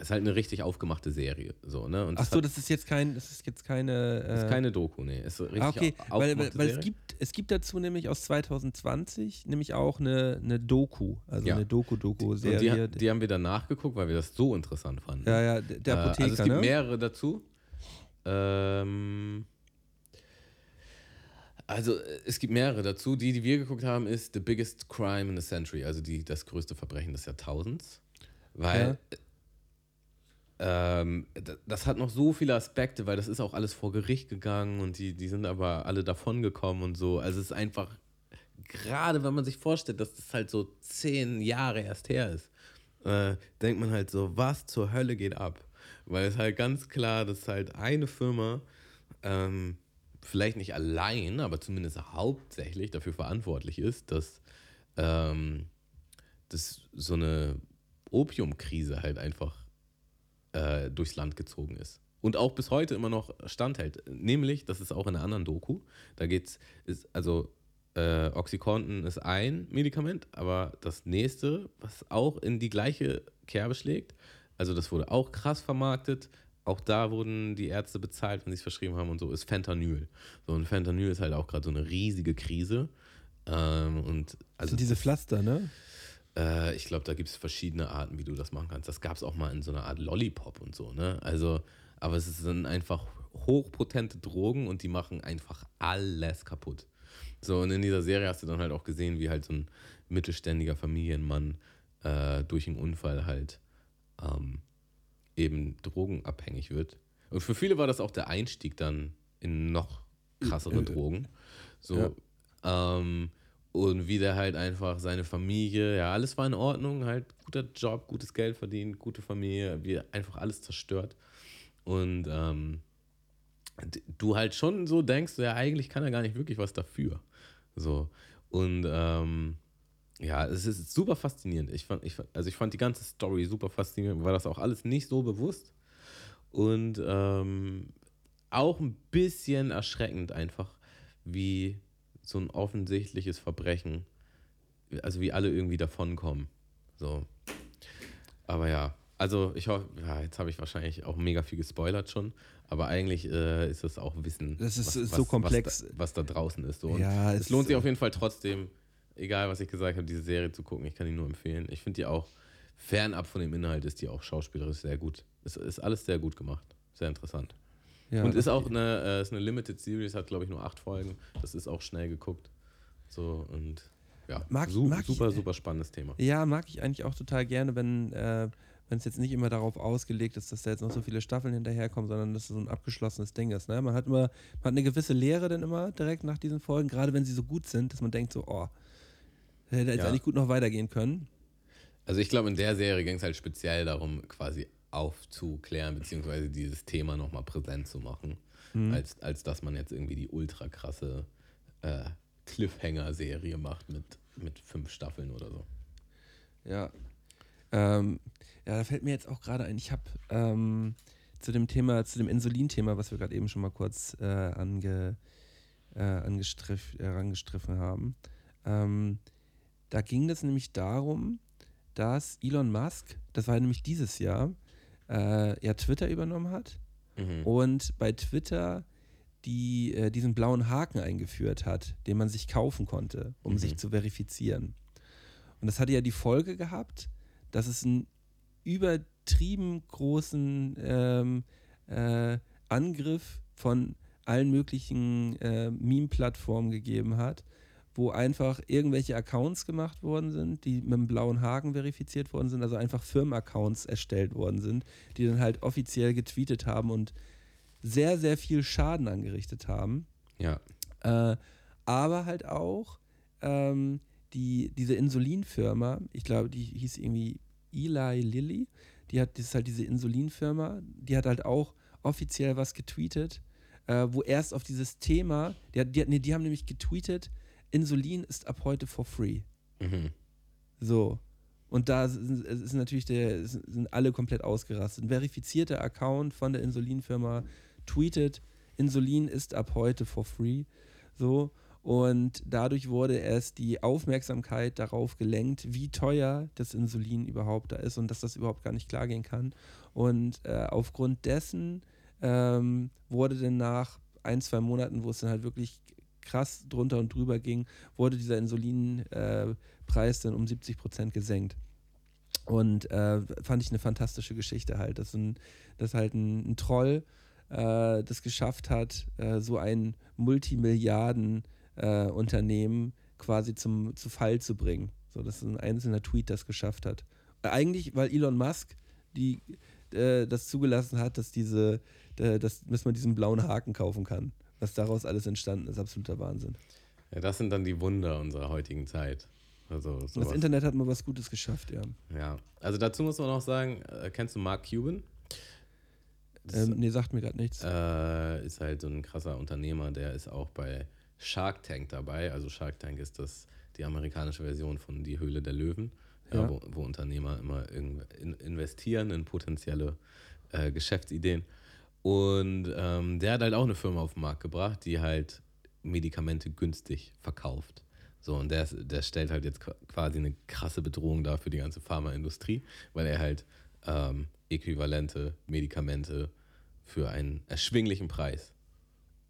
ist halt eine richtig aufgemachte Serie. So, ne? Und Ach so, hat- das ist jetzt kein, das ist jetzt keine. Äh, das ist keine Doku, nee. Ist so richtig Ah, okay, au- weil, weil, weil es, gibt, es gibt dazu nämlich aus 2020 nämlich auch eine, eine Doku, also Ja. eine Doku-Doku-Serie. die, die haben wir dann nachgeguckt, weil wir das so interessant fanden. ja, ja, der Äh, Apotheker, also es gibt ne? mehrere dazu. Ähm, also äh, es gibt mehrere dazu. Die, die wir geguckt haben, ist The Biggest Crime in the Century, also die, das größte Verbrechen des Jahrtausends. Weil ähm, das hat noch so viele Aspekte, weil das ist auch alles vor Gericht gegangen und die, die sind aber alle davon gekommen und so. Also es ist einfach, gerade wenn man sich vorstellt, dass das halt so zehn Jahre erst her ist, äh, denkt man halt so, was zur Hölle geht ab? Weil es halt ganz klar, dass halt eine Firma ähm, vielleicht nicht allein, aber zumindest hauptsächlich dafür verantwortlich ist, dass, ähm, dass so eine Opiumkrise halt einfach äh, durchs Land gezogen ist. Und auch bis heute immer noch standhält. Nämlich, das ist auch in einer anderen Doku, da geht's, ist, also äh, Oxycontin ist ein Medikament, aber das nächste, was auch in die gleiche Kerbe schlägt, also das wurde auch krass vermarktet, auch da wurden die Ärzte bezahlt, wenn sie es verschrieben haben und so, ist Fentanyl. So, und Fentanyl ist halt auch gerade so eine riesige Krise. Ähm, und Das also sind diese Pflaster, ne? Äh, ich glaube, da gibt es verschiedene Arten, wie du das machen kannst. Das gab es auch mal in so einer Art Lollipop und so, ne? Also, aber es sind einfach hochpotente Drogen und die machen einfach alles kaputt. So, und in dieser Serie hast du dann halt auch gesehen, wie halt so ein mittelständiger Familienmann äh, durch einen Unfall halt ähm, eben drogenabhängig wird. Und für viele war das auch der Einstieg dann in noch krassere Äh, Drogen. So, ähm, und wie der halt einfach seine Familie, ja, alles war in Ordnung, halt guter Job, gutes Geld verdient, gute Familie, wie einfach alles zerstört. Und ähm, du halt schon so denkst, ja, eigentlich kann er gar nicht wirklich was dafür. So. Und ähm, ja, es ist super faszinierend. Ich fand, ich, also ich fand die ganze Story super faszinierend, war das auch alles nicht so bewusst. Und ähm, auch ein bisschen erschreckend einfach, wie so ein offensichtliches Verbrechen, also wie alle irgendwie davonkommen. So. Aber ja, also ich hoffe, ja, jetzt habe ich wahrscheinlich auch mega viel gespoilert schon, aber eigentlich äh, ist das auch Wissen. Das ist so komplex. Was da, was da draußen ist. So. Ja, es es- lohnt sich auf jeden Fall trotzdem, egal was ich gesagt habe, diese Serie zu gucken. Ich kann die nur empfehlen. Ich finde die auch, fernab von dem Inhalt, ist die auch schauspielerisch sehr gut. Es ist alles sehr gut gemacht. Sehr interessant. Ja, und ist auch eine, äh, ist eine Limited Series, hat glaube ich nur acht Folgen. Das ist auch schnell geguckt. So und ja, Mag- su mag ich- super, super spannendes Thema. Ja, mag ich eigentlich auch total gerne, wenn äh, wenn es jetzt nicht immer darauf ausgelegt ist, dass da jetzt noch so viele Staffeln hinterherkommen, sondern dass es so ein abgeschlossenes Ding ist. Ne? Man hat immer, man hat eine gewisse Lehre dann immer direkt nach diesen Folgen, gerade wenn sie so gut sind, dass man denkt so, oh, hätte jetzt Ja. eigentlich gut noch weitergehen können. Also ich glaube, in der Serie ging es halt speziell darum, quasi aufzuklären, beziehungsweise dieses Thema nochmal präsent zu machen, Mhm. als, als dass man jetzt irgendwie die ultra krasse äh, Cliffhanger-Serie macht mit, mit fünf Staffeln oder so. Ja. Ähm, ja, da fällt mir jetzt auch gerade ein, ich habe ähm, zu dem Thema, zu dem Insulin-Thema, was wir gerade eben schon mal kurz äh, ange, äh, angestriff, äh, herangestriffen haben, ähm, da ging es nämlich darum, dass Elon Musk, das war nämlich dieses Jahr, äh, ja Twitter übernommen hat Mhm. und bei Twitter die, äh, diesen blauen Haken eingeführt hat, den man sich kaufen konnte, um Mhm. sich zu verifizieren. Und das hatte ja die Folge gehabt, dass es einen übertrieben großen ähm, äh, Angriff von allen möglichen äh, Meme-Plattformen gegeben hat, wo einfach irgendwelche Accounts gemacht worden sind, die mit einem blauen Haken verifiziert worden sind, also einfach Firmenaccounts erstellt worden sind, die dann halt offiziell getweetet haben und sehr, sehr viel Schaden angerichtet haben. Ja. Äh, aber halt auch ähm, die, diese Insulinfirma, ich glaube, die hieß irgendwie Eli Lilly, die hat, das ist halt diese Insulinfirma, die hat halt auch offiziell was getweetet, äh, wo erst auf dieses Thema, die, hat, die, nee, die haben nämlich getweetet, Insulin ist ab heute for free. Mhm. So. Und da sind, ist natürlich der, sind alle komplett ausgerastet. Ein verifizierter Account von der Insulinfirma tweetet, Insulin ist ab heute for free. So. Und dadurch wurde erst die Aufmerksamkeit darauf gelenkt, wie teuer das Insulin überhaupt da ist und dass das überhaupt gar nicht klar gehen kann. Und äh, aufgrund dessen ähm, wurde dann nach ein, zwei Monaten, wo es dann halt wirklich krass drunter und drüber ging, wurde dieser Insulinpreis äh, dann um 70 Prozent gesenkt. Und äh, fand ich eine fantastische Geschichte halt, dass, ein, dass halt ein, ein Troll äh, das geschafft hat, äh, so ein Multimilliarden-Unternehmen quasi zum, zu Fall zu bringen. So, dass ein einzelner Tweet das geschafft hat. Äh, Eigentlich, weil Elon Musk die, äh, das zugelassen hat, dass, diese, äh, dass, dass man diesen blauen Haken kaufen kann. Was daraus alles entstanden ist, absoluter Wahnsinn. ja, das sind dann die Wunder unserer heutigen Zeit. Also Das. Internet hat mal was Gutes geschafft, ja. Ja, also dazu muss man auch sagen, äh, kennst du Mark Cuban? Das Ähm, nee, sagt mir gerade nichts. äh, ist halt so ein krasser Unternehmer, der ist auch bei Shark Tank dabei. Also Shark Tank ist das die amerikanische Version von Die Höhle der Löwen. ja. Ja. wo, wo Unternehmer immer in, investieren in potenzielle äh, Geschäftsideen. Und ähm, der hat halt auch eine Firma auf den Markt gebracht, die halt Medikamente günstig verkauft. So, und der, der stellt halt jetzt qua- quasi eine krasse Bedrohung dar für die ganze Pharmaindustrie, weil er halt ähm, äquivalente Medikamente für einen erschwinglichen Preis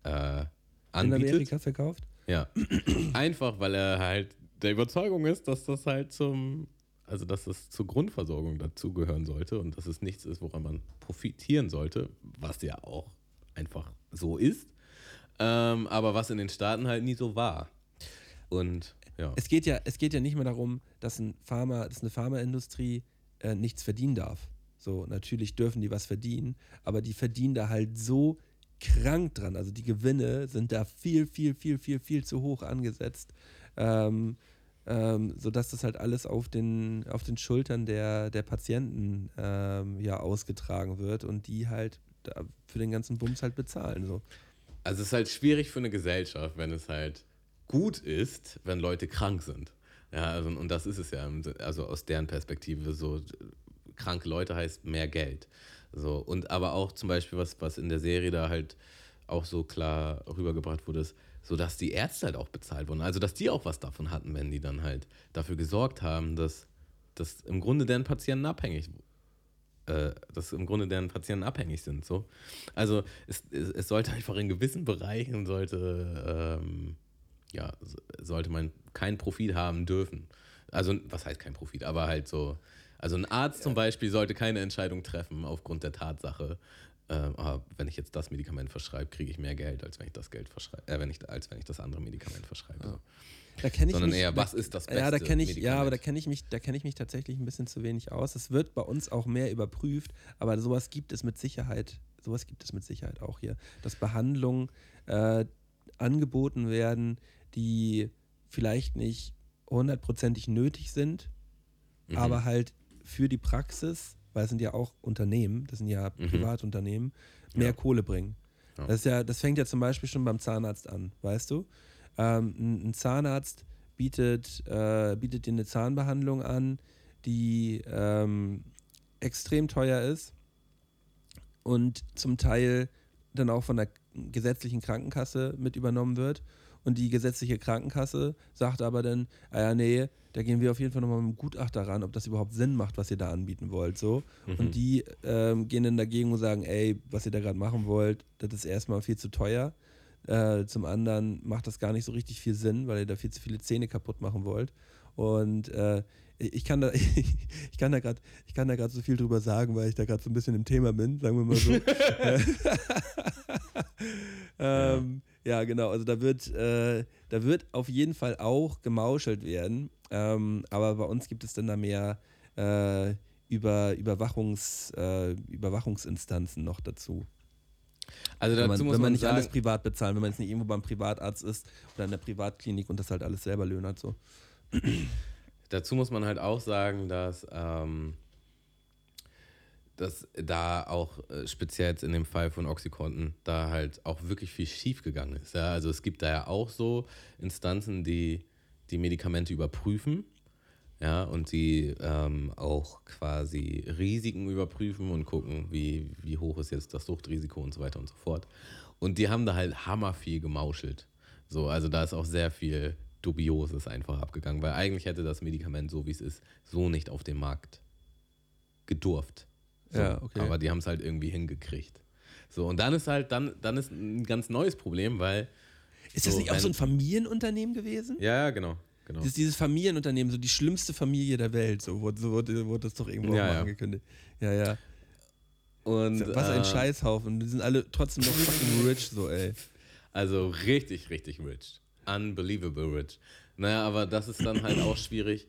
äh, In anbietet. Amerika verkauft? Ja. Einfach, weil er halt der Überzeugung ist, dass das halt zum, also dass das zur Grundversorgung dazugehören sollte und dass es nichts ist, woran man profitieren sollte, was ja auch einfach so ist. Ähm, aber was in den Staaten halt nie so war. Und ja. Es geht ja, es geht ja nicht mehr darum, dass, ein Pharma, dass eine Pharmaindustrie äh, nichts verdienen darf. So, natürlich dürfen die was verdienen, aber die verdienen da halt so krank dran. Also die Gewinne sind da viel, viel, viel, viel, viel zu hoch angesetzt. Ähm, ähm, sodass das halt alles auf den, auf den Schultern der, der Patienten ähm, ja ausgetragen wird und die halt für den ganzen Bums halt bezahlen. So. Also es ist halt schwierig für eine Gesellschaft, wenn es halt gut ist, wenn Leute krank sind. Ja, also, und das ist es ja, also aus deren Perspektive so, kranke Leute heißt mehr Geld. So, und aber auch zum Beispiel, was, was in der Serie da halt auch so klar rübergebracht wurde, ist, so dass die Ärzte halt auch bezahlt wurden. Also dass die auch was davon hatten, wenn die dann halt dafür gesorgt haben, dass, dass im Grunde deren Patienten abhängig äh, dass im Grunde deren Patienten abhängig sind. So. Also es, es, es sollte einfach in gewissen Bereichen sollte, ähm, ja, so- sollte man keinen Profit haben dürfen. Also was heißt kein Profit, aber halt so, also ein Arzt zum Beispiel sollte keine Entscheidung treffen aufgrund der Tatsache, ähm, ah, wenn ich jetzt das Medikament verschreibe, kriege ich mehr Geld, als wenn ich das Geld verschreibe, äh, wenn ich, als wenn ich das andere Medikament verschreibe. So. Da kenn ich Sondern mich, eher, was ist das Ja, da beste kenne ich, ja, Medikament? aber da kenne ich mich, da kenne ich mich tatsächlich ein bisschen zu wenig aus. Es wird bei uns auch mehr überprüft, aber sowas gibt es mit Sicherheit, sowas gibt es mit Sicherheit auch hier, dass Behandlungen äh, angeboten werden, die vielleicht nicht hundertprozentig nötig sind, Mhm. aber halt für die Praxis, weil es sind ja auch Unternehmen, das sind ja Mhm. Privatunternehmen, mehr Ja. Kohle bringen. Ja. Das, ist ja, das fängt ja zum Beispiel schon beim Zahnarzt an, weißt du? Ähm, ein, ein Zahnarzt bietet, äh, bietet dir eine Zahnbehandlung an, die ähm, extrem teuer ist und zum Teil dann auch von der gesetzlichen Krankenkasse mit übernommen wird. Und die gesetzliche Krankenkasse sagt aber dann, ah ja, nee, da gehen wir auf jeden Fall nochmal mit dem Gutachter ran, ob das überhaupt Sinn macht, was ihr da anbieten wollt. So. Mhm. Und die ähm, gehen dann dagegen und sagen, ey, was ihr da gerade machen wollt, das ist erstmal viel zu teuer. Äh, zum anderen macht das gar nicht so richtig viel Sinn, weil ihr da viel zu viele Zähne kaputt machen wollt. Und äh, ich kann da, ich kann da gerade, *laughs* ich kann da gerade so viel drüber sagen, weil ich da gerade so ein bisschen im Thema bin, sagen wir mal so. *laughs* *laughs* ähm, ja. genau. Also da wird, äh, da wird auf jeden Fall auch gemauschelt werden. Ähm, aber bei uns gibt es dann da mehr äh, über Überwachungs, äh, Überwachungsinstanzen noch dazu. Also Wenn dazu man, muss wenn man man nicht sagen, alles privat bezahlt, wenn man jetzt nicht irgendwo beim Privatarzt ist oder in der Privatklinik und das halt alles selber löhnert. So. Dazu muss man halt auch sagen, dass, ähm, dass da auch äh, speziell jetzt in dem Fall von Oxycontin da halt auch wirklich viel schief gegangen ist. Ja? Also es gibt da ja auch so Instanzen, die die Medikamente überprüfen. Ja, und die ähm, auch quasi Risiken überprüfen und gucken, wie, wie hoch ist jetzt das Suchtrisiko und so weiter und so fort. Und die haben da halt hammerviel gemauschelt. So, also da ist auch sehr viel Dubioses einfach abgegangen, weil eigentlich hätte das Medikament, so wie es ist, so nicht auf den Markt gedurft. So, Ja, okay. Aber die haben es halt irgendwie hingekriegt. So, und dann ist halt, dann, dann ist ein ganz neues Problem, weil. Ist das So, nicht auch so ein Familienunternehmen gewesen? Ja, genau. genau. Das ist dieses Familienunternehmen, so die schlimmste Familie der Welt, so wurde, so wurde, wurde das doch irgendwo Ja, ja. angekündigt. Ja, ja. Und, Was ein äh, Scheißhaufen. Die sind alle trotzdem noch fucking rich, so, ey. Also richtig, richtig rich. Unbelievable rich. Naja, aber das ist dann halt auch schwierig,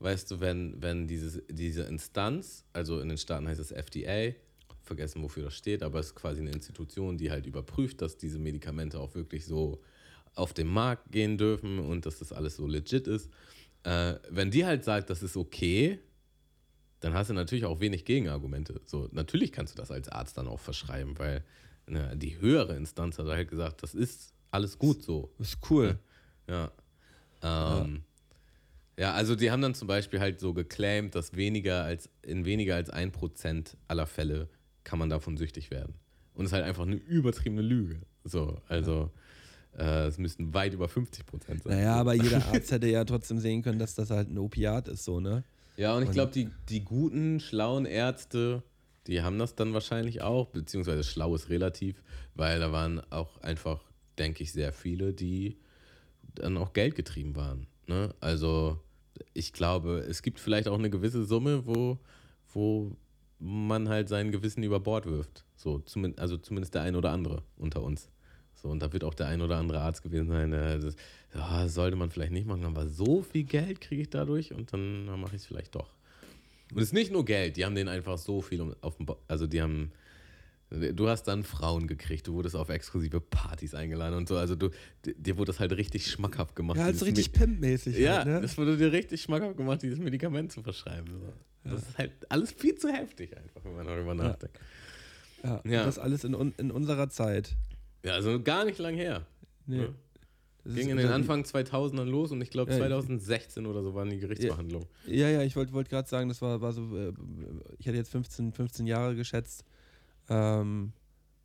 weißt du, wenn, wenn dieses, diese Instanz, also in den Staaten heißt es FDA, vergessen, wofür das steht, aber es ist quasi eine Institution, die halt überprüft, dass diese Medikamente auch wirklich so auf den Markt gehen dürfen und dass das alles so legit ist. Äh, wenn die halt sagt, das ist okay, dann hast du natürlich auch wenig Gegenargumente. So, natürlich kannst du das als Arzt dann auch verschreiben, weil ne, die höhere Instanz hat halt gesagt, das ist alles gut so. Ist cool. Ja. Ähm, Ja, also die haben dann zum Beispiel halt so geclaimed, dass weniger als in weniger als ein Prozent aller Fälle kann man davon süchtig werden. Und es ist halt einfach eine übertriebene Lüge. So, also äh, es müssten weit über 50 Prozent sein. Naja, aber jeder *laughs* Arzt hätte ja trotzdem sehen können, dass das halt ein Opiat ist, so, ne? Ja, und ich glaube, die, die guten, schlauen Ärzte, die haben das dann wahrscheinlich auch, beziehungsweise schlau ist relativ, weil da waren auch einfach, denke ich, sehr viele, die dann auch Geld getrieben waren. Ne? Also ich glaube, es gibt vielleicht auch eine gewisse Summe, wo, wo man halt sein Gewissen über Bord wirft. So, zumindest, also zumindest der ein oder andere unter uns. So, und da wird auch der ein oder andere Arzt gewesen sein, der das, ja, sollte man vielleicht nicht machen, aber so viel Geld kriege ich dadurch und dann mache ich es vielleicht doch. Und es ist nicht nur Geld, die haben den einfach so viel auf dem, Bo also die haben, du hast dann Frauen gekriegt, du wurdest auf exklusive Partys eingeladen und so, also du, dir wurde das halt richtig schmackhaft gemacht. Ja, halt so richtig pimpmäßig. ja, halt, ne? das wurde dir richtig schmackhaft gemacht, dieses Medikament zu verschreiben. So. Das ist halt alles viel zu heftig einfach, wenn man darüber nachdenkt. ja. ja. Und das alles in, in unserer Zeit. Ja, also gar nicht lang her. Nee. Ja. Das Ging in den unter- Anfang 2000ern los und ich glaube Ja, 2016 oder so waren die Gerichtsverhandlungen. Ja, ja, ich wollte wollt gerade sagen, das war, war so, äh, ich hätte jetzt 15, 15 Jahre geschätzt. Ähm,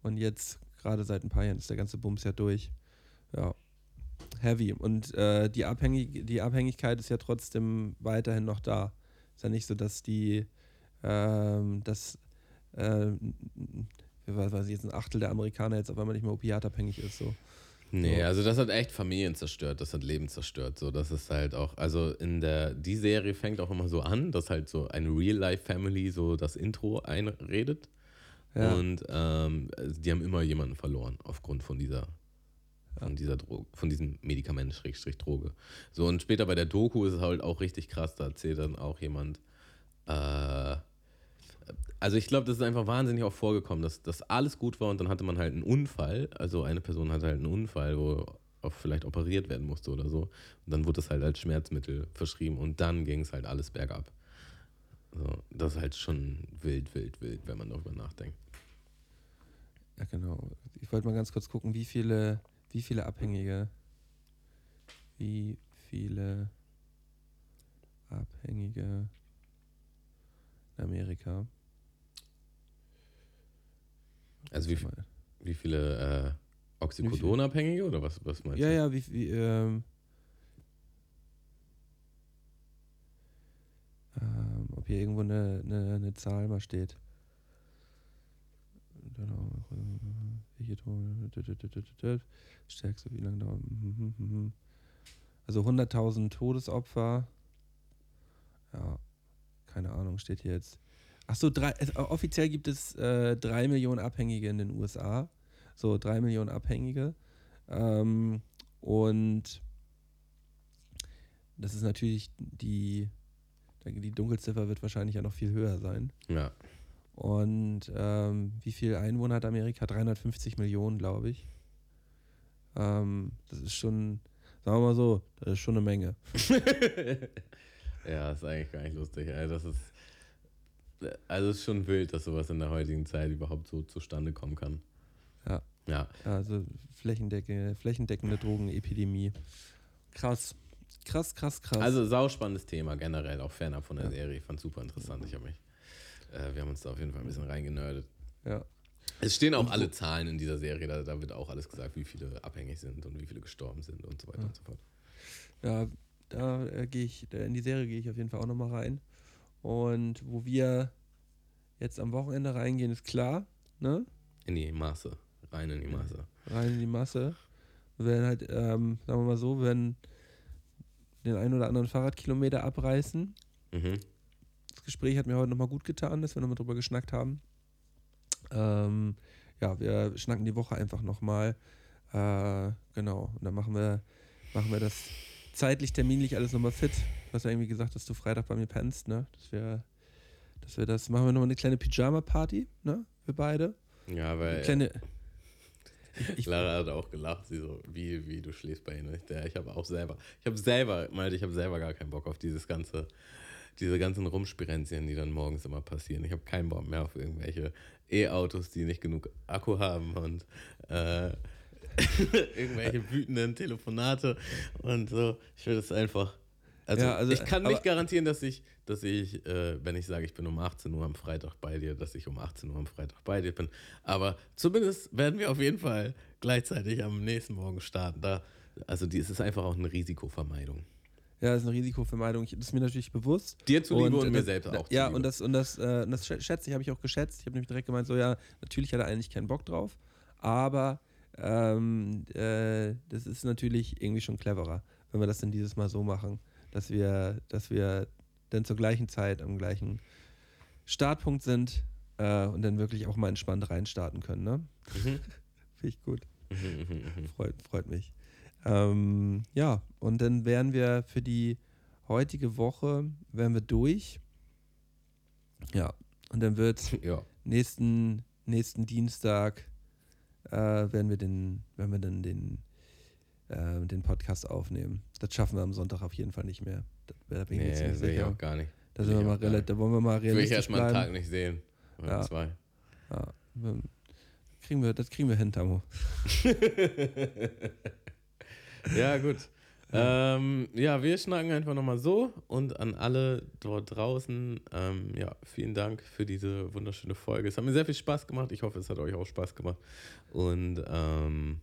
und jetzt, gerade seit ein paar Jahren, ist der ganze Bums ja durch. Ja. Heavy. Und äh, die, Abhängig die Abhängigkeit ist ja trotzdem weiterhin noch da. Ist ja nicht so, dass die, ähm, dass, ähm, was weiß ich, jetzt ein Achtel der Amerikaner jetzt auf einmal nicht mehr opiatabhängig ist. So. Nee, So. also das hat echt Familien zerstört, das hat Leben zerstört. So, das ist halt auch, also in der, die Serie fängt auch immer so an, dass halt so eine Real-Life-Family so das Intro einredet. Ja. Und ähm, die haben immer jemanden verloren aufgrund von dieser, von dieser Droge, von diesem Medikament, Schrägstrich Droge. So, und später bei der Doku ist es halt auch richtig krass, da erzählt dann auch jemand, äh, also ich glaube, das ist einfach wahnsinnig auch vorgekommen, dass, dass alles gut war und dann hatte man halt einen Unfall. Also eine Person hatte halt einen Unfall, wo auch vielleicht operiert werden musste oder so. Und dann wurde es halt als Schmerzmittel verschrieben und dann ging es halt alles bergab. So, das ist halt schon wild, wild, wild, wenn man darüber nachdenkt. Ja, genau. Ich wollte mal ganz kurz gucken, wie viele, wie viele Abhängige, wie viele Abhängige in Amerika. Also wie, wie viele äh, Oxycodon-Abhängige oder was, was meinst Ja, du? ja, wie, wie ähm, ähm, ob hier irgendwo eine, eine, eine Zahl mal steht. Stärkste, wie lange dauert? mhm, mhm, mhm. Also 100.000 Todesopfer. Ja, keine Ahnung, steht hier jetzt. Achso, äh, offiziell gibt es äh, drei Millionen Abhängige in den USA. So, drei Millionen Abhängige. Ähm, und das ist natürlich die, die Dunkelziffer wird wahrscheinlich ja noch viel höher sein. Ja. Und ähm, wie viel Einwohner hat Amerika? 350 Millionen, glaube ich. Ähm, das ist schon, sagen wir mal so, das ist schon eine Menge. *laughs* ja, ist eigentlich gar nicht lustig. ey. Das ist, also es ist schon wild, dass sowas in der heutigen Zeit überhaupt so zustande kommen kann. Ja. Ja, Also flächendecke, flächendeckende Drogenepidemie. Krass. Krass, krass, krass. also sauspannendes Thema generell, auch fernab von der Ja. Serie. Ich fand super interessant. Ich habe mich, äh, wir haben uns da auf jeden Fall ein bisschen reingenördet. ja. Es stehen auch alle Zahlen in dieser Serie, da, da wird auch alles gesagt, wie viele abhängig sind und wie viele gestorben sind und so weiter Ja. und so fort. Ja, da äh, gehe ich, da in die Serie gehe ich auf jeden Fall auch nochmal rein. Und wo wir jetzt am Wochenende reingehen, ist klar, ne? In die Maße, rein in die Maße. Rein in die Masse. Werden halt, ähm, sagen wir mal so, werden den einen oder anderen Fahrradkilometer abreißen. Mhm. Das Gespräch hat mir heute nochmal gut getan, dass wir nochmal drüber geschnackt haben. Ähm, ja, wir schnacken die Woche einfach nochmal. Äh, genau. Und dann machen wir, machen wir das zeitlich, terminlich alles nochmal fit. Du hast ja irgendwie gesagt, dass du Freitag bei mir pennst, ne? Dass wir, dass wir das, machen wir nochmal eine kleine Pyjama-Party, ne? Wir beide. Ja, Eine weil kleine. *laughs* Ich, Lara hat auch gelacht, sie so, wie, wie du schläfst bei ihnen. Ich, der- ich habe auch selber, ich habe selber, meinte, ich habe selber gar keinen Bock auf dieses ganze, diese ganzen Rumspirenzien, die dann morgens immer passieren. Ich habe keinen Bock mehr auf irgendwelche E-Autos, die nicht genug Akku haben und äh, *laughs* irgendwelche wütenden Telefonate und so. Ich will das einfach Also, Ja, also, ich kann nicht garantieren, dass ich, dass ich, äh, wenn ich sage, ich bin um 18 Uhr am Freitag bei dir, dass ich um 18 Uhr am Freitag bei dir bin. Aber zumindest werden wir auf jeden Fall gleichzeitig am nächsten Morgen starten. Da, also die, es ist einfach auch eine Risikovermeidung. Ja, das ist eine Risikovermeidung. Ich- Das ist mir natürlich bewusst. Dir zuliebe und, mir das- selbst auch Ja, zuliebe. und das, und das, äh, das schä- schätze ich, habe ich auch geschätzt. Ich habe nämlich direkt gemeint, so ja, natürlich hat er eigentlich keinen Bock drauf, aber ähm, äh, das ist natürlich irgendwie schon cleverer, wenn wir das dann dieses Mal so machen, dass wir, dass wir dann zur gleichen Zeit am gleichen Startpunkt sind äh, und dann wirklich auch mal entspannt reinstarten können. Ne? Mhm. *laughs* Finde ich gut. Mhm, mhm, mhm. Freut, freut mich. Ähm, ja, und dann wären wir für die heutige Woche wären wir durch. Ja, und dann wird *laughs* ja. nächsten, nächsten Dienstag äh, werden wir den, werden wir dann den, äh, den Podcast aufnehmen. Das schaffen wir am Sonntag auf jeden Fall nicht mehr. Da, da bin ich mir Nee, ziemlich sehe ich sicher. auch gar nicht. Da, sind wir mal auch gar rela- nicht. da wollen wir mal Will ich realistisch erstmal einen. Tag nicht sehen. Oder Ja. zwei. Ja, kriegen wir, das kriegen wir hin, Tamo. *laughs* Ja, gut. Ähm, ja, wir schnacken einfach nochmal so und an alle dort draußen, ähm, ja, vielen Dank für diese wunderschöne Folge. Es hat mir sehr viel Spaß gemacht. Ich hoffe, es hat euch auch Spaß gemacht. Und ähm,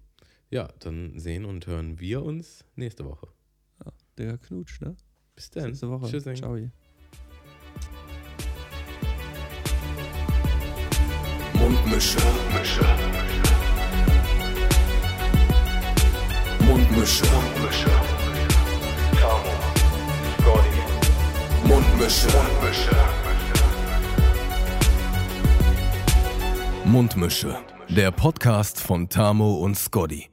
ja, dann sehen und hören wir uns nächste Woche. Ja, der Knutsch, ne? Bis Bis dann. nächste Woche. Tschüss. Ciao. Mundmische. Mundmische. Mundmische. Mundmische. Tamo. Scotty. Mundmische. Mundmische. Mundmische. Der Podcast von Tamo und Scotty.